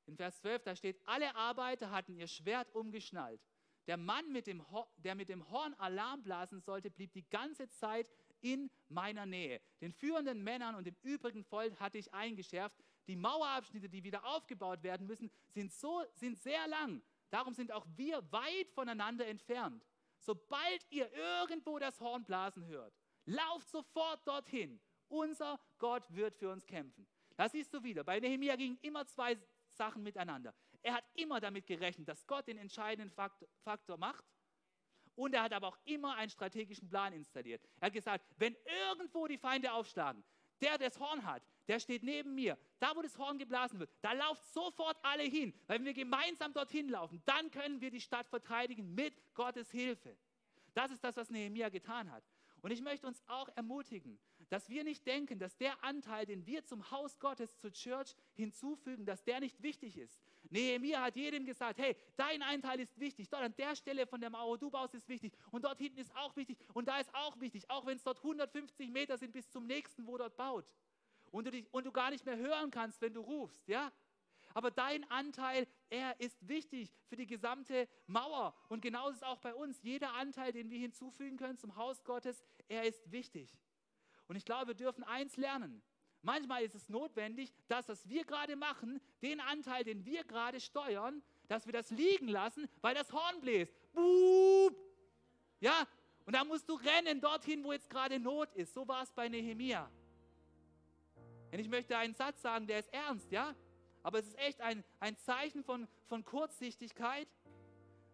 [SPEAKER 1] In Vers 12, da steht, alle Arbeiter hatten ihr Schwert umgeschnallt. Der Mann, mit dem der mit dem Horn Alarm blasen sollte, blieb die ganze Zeit in meiner Nähe. Den führenden Männern und dem übrigen Volk hatte ich eingeschärft, die Mauerabschnitte, die wieder aufgebaut werden müssen, sind, so, sind sehr lang. Darum sind auch wir weit voneinander entfernt. Sobald ihr irgendwo das Horn blasen hört, lauft sofort dorthin. Unser Gott wird für uns kämpfen. Das siehst du wieder. Bei Nehemiah gingen immer zwei Sachen miteinander. Er hat immer damit gerechnet, dass Gott den entscheidenden Faktor macht. Und er hat aber auch immer einen strategischen Plan installiert. Er hat gesagt, wenn irgendwo die Feinde aufschlagen, der das Horn hat, der steht neben mir. Da, wo das Horn geblasen wird, da lauft sofort alle hin. Weil wenn wir gemeinsam dorthin laufen, dann können wir die Stadt verteidigen mit Gottes Hilfe. Das ist das, was Nehemiah getan hat. Und ich möchte uns auch ermutigen, dass wir nicht denken, dass der Anteil, den wir zum Haus Gottes, zur Church hinzufügen, dass der nicht wichtig ist. Nehemiah hat jedem gesagt, hey, dein Anteil ist wichtig, dort an der Stelle von der Mauer, du baust, ist wichtig und dort hinten ist auch wichtig und da ist auch wichtig, auch wenn es dort 150 Meter sind bis zum nächsten, wo dort baut. Und du, dich, und du gar nicht mehr hören kannst, wenn du rufst, ja? Aber dein Anteil, er ist wichtig für die gesamte Mauer. Und genauso ist es auch bei uns. Jeder Anteil, den wir hinzufügen können zum Haus Gottes, er ist wichtig. Und ich glaube, wir dürfen eins lernen. Manchmal ist es notwendig, dass was wir gerade machen, den Anteil, den wir gerade steuern, dass wir das liegen lassen, weil das Horn bläst. Bup! Ja, und da musst du rennen dorthin, wo jetzt gerade Not ist. So war es bei Nehemia. Und ich möchte einen Satz sagen, der ist ernst, ja? Aber es ist echt ein, ein Zeichen von, von Kurzsichtigkeit,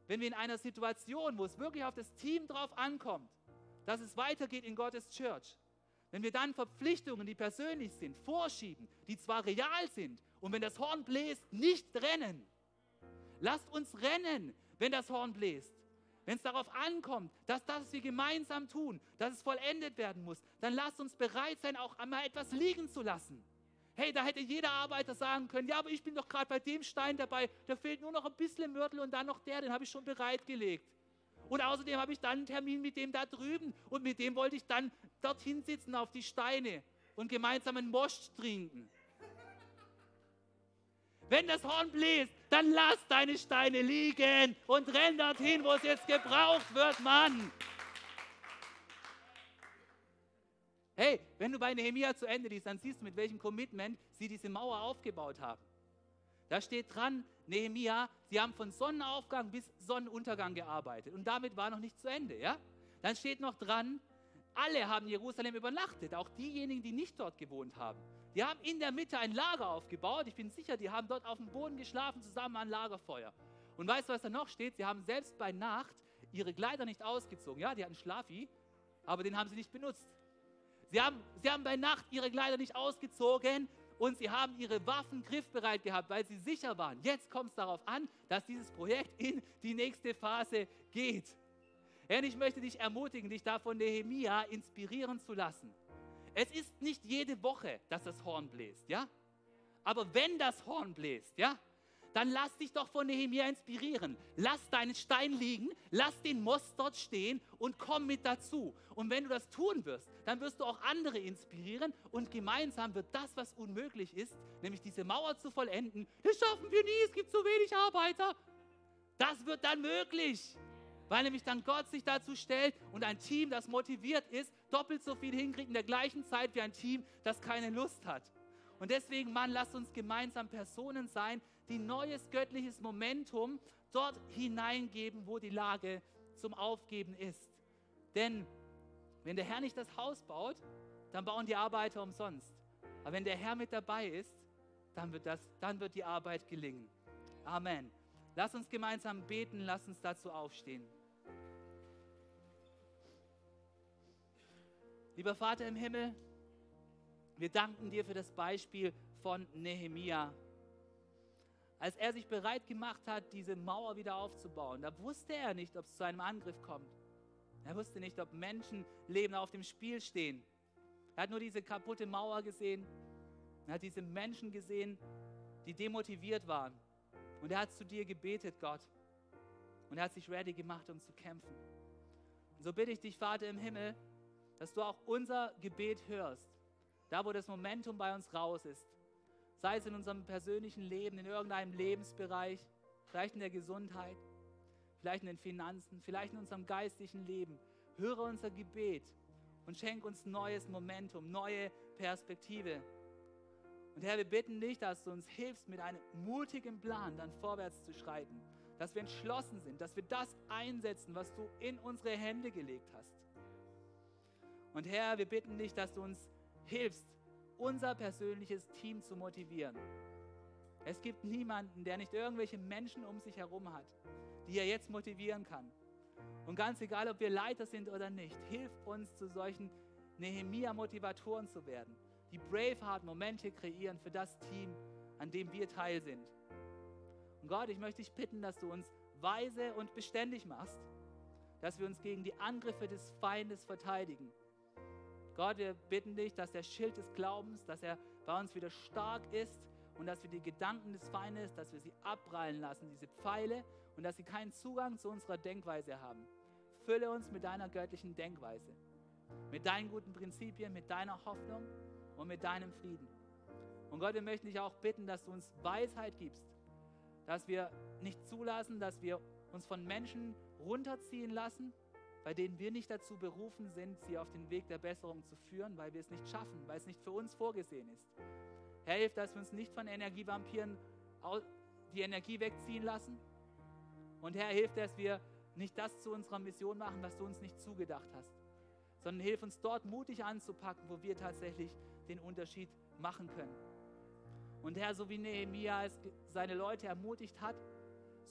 [SPEAKER 1] wenn wir in einer Situation, wo es wirklich auf das Team drauf ankommt, dass es weitergeht in Gottes Church, wenn wir dann Verpflichtungen, die persönlich sind, vorschieben, die zwar real sind, und wenn das Horn bläst, nicht rennen. Lasst uns rennen, wenn das Horn bläst. Wenn es darauf ankommt, dass das, was wir gemeinsam tun, dass es vollendet werden muss, dann lasst uns bereit sein, auch einmal etwas liegen zu lassen. Hey, da hätte jeder Arbeiter sagen können, ja, aber ich bin doch gerade bei dem Stein dabei, da fehlt nur noch ein bisschen Mörtel und dann noch der, den habe ich schon bereitgelegt. Und außerdem habe ich dann einen Termin mit dem da drüben und mit dem wollte ich dann dorthin sitzen auf die Steine und gemeinsam einen Most trinken. Wenn das Horn bläst, dann lass deine Steine liegen und renn dorthin, wo es jetzt gebraucht wird, Mann. Hey, wenn du bei Nehemia zu Ende liest, dann siehst du, mit welchem Commitment sie diese Mauer aufgebaut haben. Da steht dran, Nehemia, sie haben von Sonnenaufgang bis Sonnenuntergang gearbeitet. Und damit war noch nicht zu Ende, ja? Dann steht noch dran, alle haben Jerusalem übernachtet, auch diejenigen, die nicht dort gewohnt haben. Die haben in der Mitte ein Lager aufgebaut. Ich bin sicher, die haben dort auf dem Boden geschlafen, zusammen an Lagerfeuer. Und weißt du, was da noch steht? Sie haben selbst bei Nacht ihre Kleider nicht ausgezogen. Ja, die hatten Schlafi, aber den haben sie nicht benutzt. Sie haben, sie haben bei Nacht ihre Kleider nicht ausgezogen und sie haben ihre Waffen griffbereit gehabt, weil sie sicher waren. Jetzt kommt es darauf an, dass dieses Projekt in die nächste Phase geht. Herr, ich möchte dich ermutigen, dich da von Nehemia inspirieren zu lassen. Es ist nicht jede Woche, dass das Horn bläst, ja? Aber wenn das Horn bläst, ja, dann lass dich doch von Nehemia inspirieren. Lass deinen Stein liegen, lass den Most dort stehen und komm mit dazu. Und wenn du das tun wirst, dann wirst du auch andere inspirieren und gemeinsam wird das, was unmöglich ist, nämlich diese Mauer zu vollenden, das schaffen wir nie, es gibt zu wenig Arbeiter. Das wird dann möglich, weil nämlich dann Gott sich dazu stellt und ein Team, das motiviert ist, doppelt so viel hinkriegt in der gleichen Zeit wie ein Team, das keine Lust hat. Und deswegen, Mann, lasst uns gemeinsam Personen sein, die neues göttliches Momentum dort hineingeben, wo die Lage zum Aufgeben ist. Denn wenn der Herr nicht das Haus baut, dann bauen die Arbeiter umsonst. Aber wenn der Herr mit dabei ist, dann wird, das, dann wird die Arbeit gelingen. Amen. Lass uns gemeinsam beten, lass uns dazu aufstehen. Lieber Vater im Himmel, wir danken dir für das Beispiel von Nehemia. Als er sich bereit gemacht hat, diese Mauer wieder aufzubauen, da wusste er nicht, ob es zu einem Angriff kommt. Er wusste nicht, ob Menschenleben auf dem Spiel stehen. Er hat nur diese kaputte Mauer gesehen. Er hat diese Menschen gesehen, die demotiviert waren. Und er hat zu dir gebetet, Gott. Und er hat sich ready gemacht, um zu kämpfen. Und so bitte ich dich, Vater im Himmel, dass du auch unser Gebet hörst da, wo das Momentum bei uns raus ist. Sei es in unserem persönlichen Leben, in irgendeinem Lebensbereich, vielleicht in der Gesundheit, vielleicht in den Finanzen, vielleicht in unserem geistlichen Leben. Höre unser Gebet und schenk uns neues Momentum, neue Perspektive. Und Herr, wir bitten dich, dass du uns hilfst, mit einem mutigen Plan dann vorwärts zu schreiten. Dass wir entschlossen sind, dass wir das einsetzen, was du in unsere Hände gelegt hast. Und Herr, wir bitten dich, dass du uns hilfst, unser persönliches Team zu motivieren. Es gibt niemanden, der nicht irgendwelche Menschen um sich herum hat, die er jetzt motivieren kann. Und ganz egal, ob wir Leiter sind oder nicht, hilf uns zu solchen Nehemia-Motivatoren zu werden, die Braveheart-Momente kreieren für das Team, an dem wir Teil sind. Und Gott, ich möchte dich bitten, dass du uns weise und beständig machst, dass wir uns gegen die Angriffe des Feindes verteidigen Gott, wir bitten dich, dass der Schild des Glaubens, dass er bei uns wieder stark ist und dass wir die Gedanken des Feindes, dass wir sie abprallen lassen, diese Pfeile, und dass sie keinen Zugang zu unserer Denkweise haben. Fülle uns mit deiner göttlichen Denkweise, mit deinen guten Prinzipien, mit deiner Hoffnung und mit deinem Frieden. Und Gott, wir möchten dich auch bitten, dass du uns Weisheit gibst, dass wir nicht zulassen, dass wir uns von Menschen runterziehen lassen, bei denen wir nicht dazu berufen sind, sie auf den Weg der Besserung zu führen, weil wir es nicht schaffen, weil es nicht für uns vorgesehen ist. Herr, hilf, dass wir uns nicht von Energievampiren die Energie wegziehen lassen. Und Herr, hilf, dass wir nicht das zu unserer Mission machen, was du uns nicht zugedacht hast, sondern hilf uns dort mutig anzupacken, wo wir tatsächlich den Unterschied machen können. Und Herr, so wie Nehemiah es seine Leute ermutigt hat,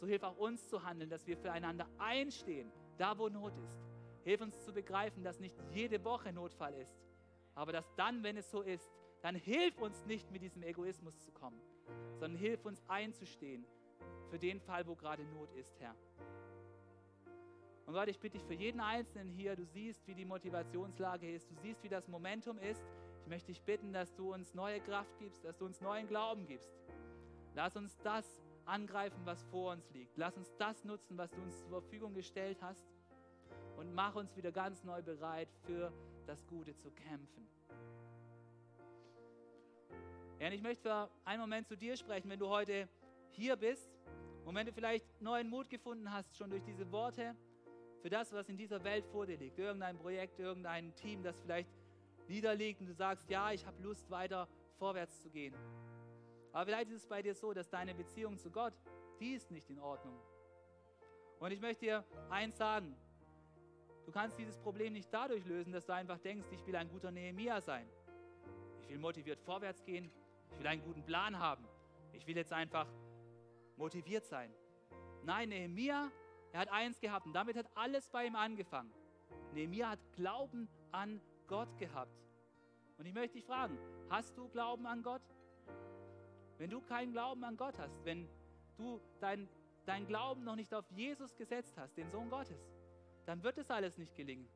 [SPEAKER 1] so hilf auch uns zu handeln, dass wir füreinander einstehen, da wo Not ist. Hilf uns zu begreifen, dass nicht jede Woche Notfall ist, aber dass dann, wenn es so ist, dann hilf uns nicht mit diesem Egoismus zu kommen, sondern hilf uns einzustehen für den Fall, wo gerade Not ist, Herr. Und Gott, ich bitte dich für jeden Einzelnen hier, du siehst, wie die Motivationslage ist, du siehst, wie das Momentum ist. Ich möchte dich bitten, dass du uns neue Kraft gibst, dass du uns neuen Glauben gibst. Lass uns das angreifen, was vor uns liegt. Lass uns das nutzen, was du uns zur Verfügung gestellt hast und mach uns wieder ganz neu bereit, für das Gute zu kämpfen. Ja, und ich möchte für einen Moment zu dir sprechen, wenn du heute hier bist und wenn du vielleicht neuen Mut gefunden hast, schon durch diese Worte, für das, was in dieser Welt vor dir liegt. Irgendein Projekt, irgendein Team, das vielleicht niederliegt und du sagst, ja, ich habe Lust, weiter vorwärts zu gehen. Aber vielleicht ist es bei dir so, dass deine Beziehung zu Gott, die ist nicht in Ordnung. Und ich möchte dir eins sagen, du kannst dieses Problem nicht dadurch lösen, dass du einfach denkst, ich will ein guter Nehemia sein. Ich will motiviert vorwärts gehen, ich will einen guten Plan haben. Ich will jetzt einfach motiviert sein. Nein, Nehemia, er hat eins gehabt und damit hat alles bei ihm angefangen. Nehemia hat Glauben an Gott gehabt. Und ich möchte dich fragen, hast du Glauben an Gott? Wenn du keinen Glauben an Gott hast, wenn du dein, dein Glauben noch nicht auf Jesus gesetzt hast, den Sohn Gottes, dann wird es alles nicht gelingen.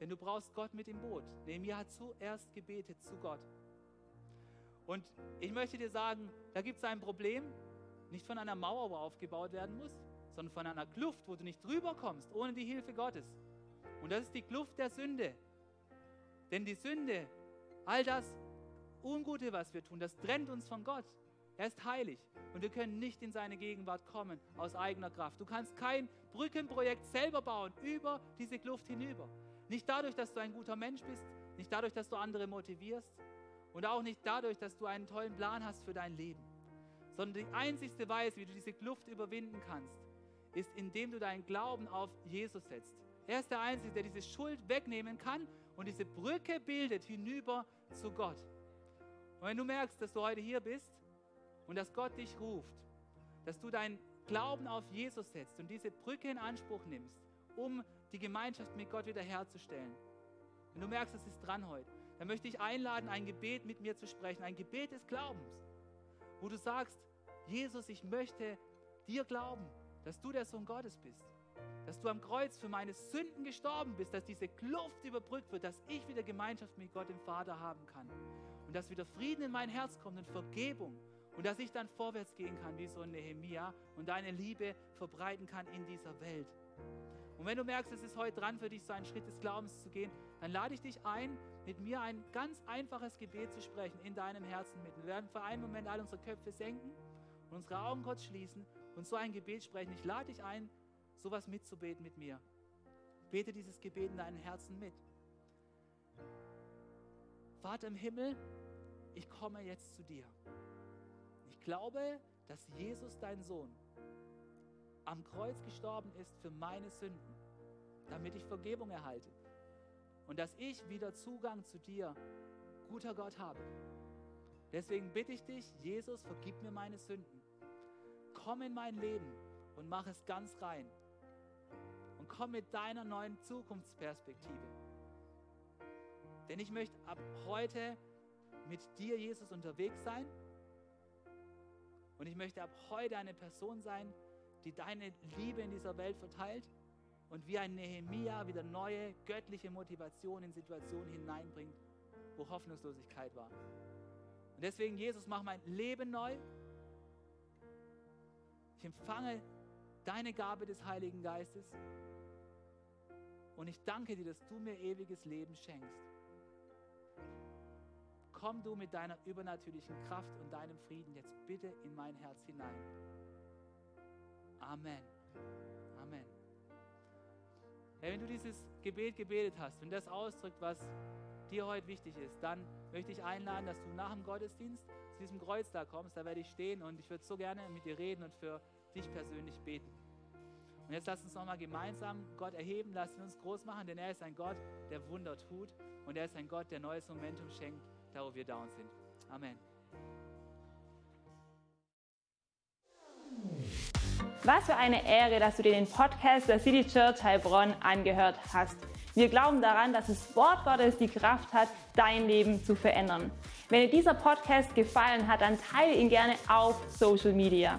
[SPEAKER 1] Denn du brauchst Gott mit im Boot. Nehemiah hat zuerst gebetet zu Gott. Und ich möchte dir sagen, da gibt es ein Problem, nicht von einer Mauer, wo aufgebaut werden muss, sondern von einer Kluft, wo du nicht drüber kommst, ohne die Hilfe Gottes. Und das ist die Kluft der Sünde. Denn die Sünde, all das Ungute, was wir tun, das trennt uns von Gott. Er ist heilig und wir können nicht in seine Gegenwart kommen aus eigener Kraft. Du kannst kein Brückenprojekt selber bauen über diese Kluft hinüber. Nicht dadurch, dass du ein guter Mensch bist, nicht dadurch, dass du andere motivierst und auch nicht dadurch, dass du einen tollen Plan hast für dein Leben, sondern die einzigste Weise, wie du diese Kluft überwinden kannst, ist, indem du deinen Glauben auf Jesus setzt. Er ist der Einzige, der diese Schuld wegnehmen kann und diese Brücke bildet hinüber zu Gott. Und wenn du merkst, dass du heute hier bist und dass Gott dich ruft, dass du deinen Glauben auf Jesus setzt und diese Brücke in Anspruch nimmst, um die Gemeinschaft mit Gott wiederherzustellen. Wenn du merkst, es ist dran heute, dann möchte ich einladen, ein Gebet mit mir zu sprechen, ein Gebet des Glaubens, wo du sagst, Jesus, ich möchte dir glauben, dass du der Sohn Gottes bist, dass du am Kreuz für meine Sünden gestorben bist, dass diese Kluft überbrückt wird, dass ich wieder Gemeinschaft mit Gott dem Vater haben kann und dass wieder Frieden in mein Herz kommt und Vergebung und dass ich dann vorwärts gehen kann wie so ein Nehemia und deine Liebe verbreiten kann in dieser Welt. Und wenn du merkst, es ist heute dran für dich, so einen Schritt des Glaubens zu gehen, dann lade ich dich ein, mit mir ein ganz einfaches Gebet zu sprechen in deinem Herzen mit. Wir werden für einen Moment alle unsere Köpfe senken und unsere Augen kurz schließen und so ein Gebet sprechen. Ich lade dich ein, sowas mitzubeten mit mir. Bete dieses Gebet in deinem Herzen mit. Vater im Himmel, ich komme jetzt zu dir. Ich glaube, dass Jesus, dein Sohn, am Kreuz gestorben ist für meine Sünden, damit ich Vergebung erhalte und dass ich wieder Zugang zu dir, guter Gott, habe. Deswegen bitte ich dich, Jesus, vergib mir meine Sünden. Komm in mein Leben und mach es ganz rein. Komm mit deiner neuen Zukunftsperspektive. Denn ich möchte ab heute mit dir, Jesus, unterwegs sein. Und ich möchte ab heute eine Person sein, die deine Liebe in dieser Welt verteilt und wie ein Nehemia wieder neue göttliche Motivation in Situationen hineinbringt, wo Hoffnungslosigkeit war. Und deswegen, Jesus, mach mein Leben neu. Ich empfange deine Gabe des Heiligen Geistes und ich danke dir, dass du mir ewiges Leben schenkst. Komm du mit deiner übernatürlichen Kraft und deinem Frieden jetzt bitte in mein Herz hinein. Amen. Amen. Hey, wenn du dieses Gebet gebetet hast, wenn das ausdrückt, was dir heute wichtig ist, dann möchte ich einladen, dass du nach dem Gottesdienst zu diesem Kreuz da kommst. Da werde ich stehen und ich würde so gerne mit dir reden und für dich persönlich beten. Und jetzt lass uns nochmal gemeinsam Gott erheben, lass uns groß machen, denn er ist ein Gott, der Wunder tut und er ist ein Gott, der neues Momentum schenkt, da wo wir down sind. Amen.
[SPEAKER 2] Was für eine Ehre, dass du dir den Podcast der City Church Heilbronn angehört hast. Wir glauben daran, dass das Wort Gottes die Kraft hat, dein Leben zu verändern. Wenn dir dieser Podcast gefallen hat, dann teile ihn gerne auf Social Media.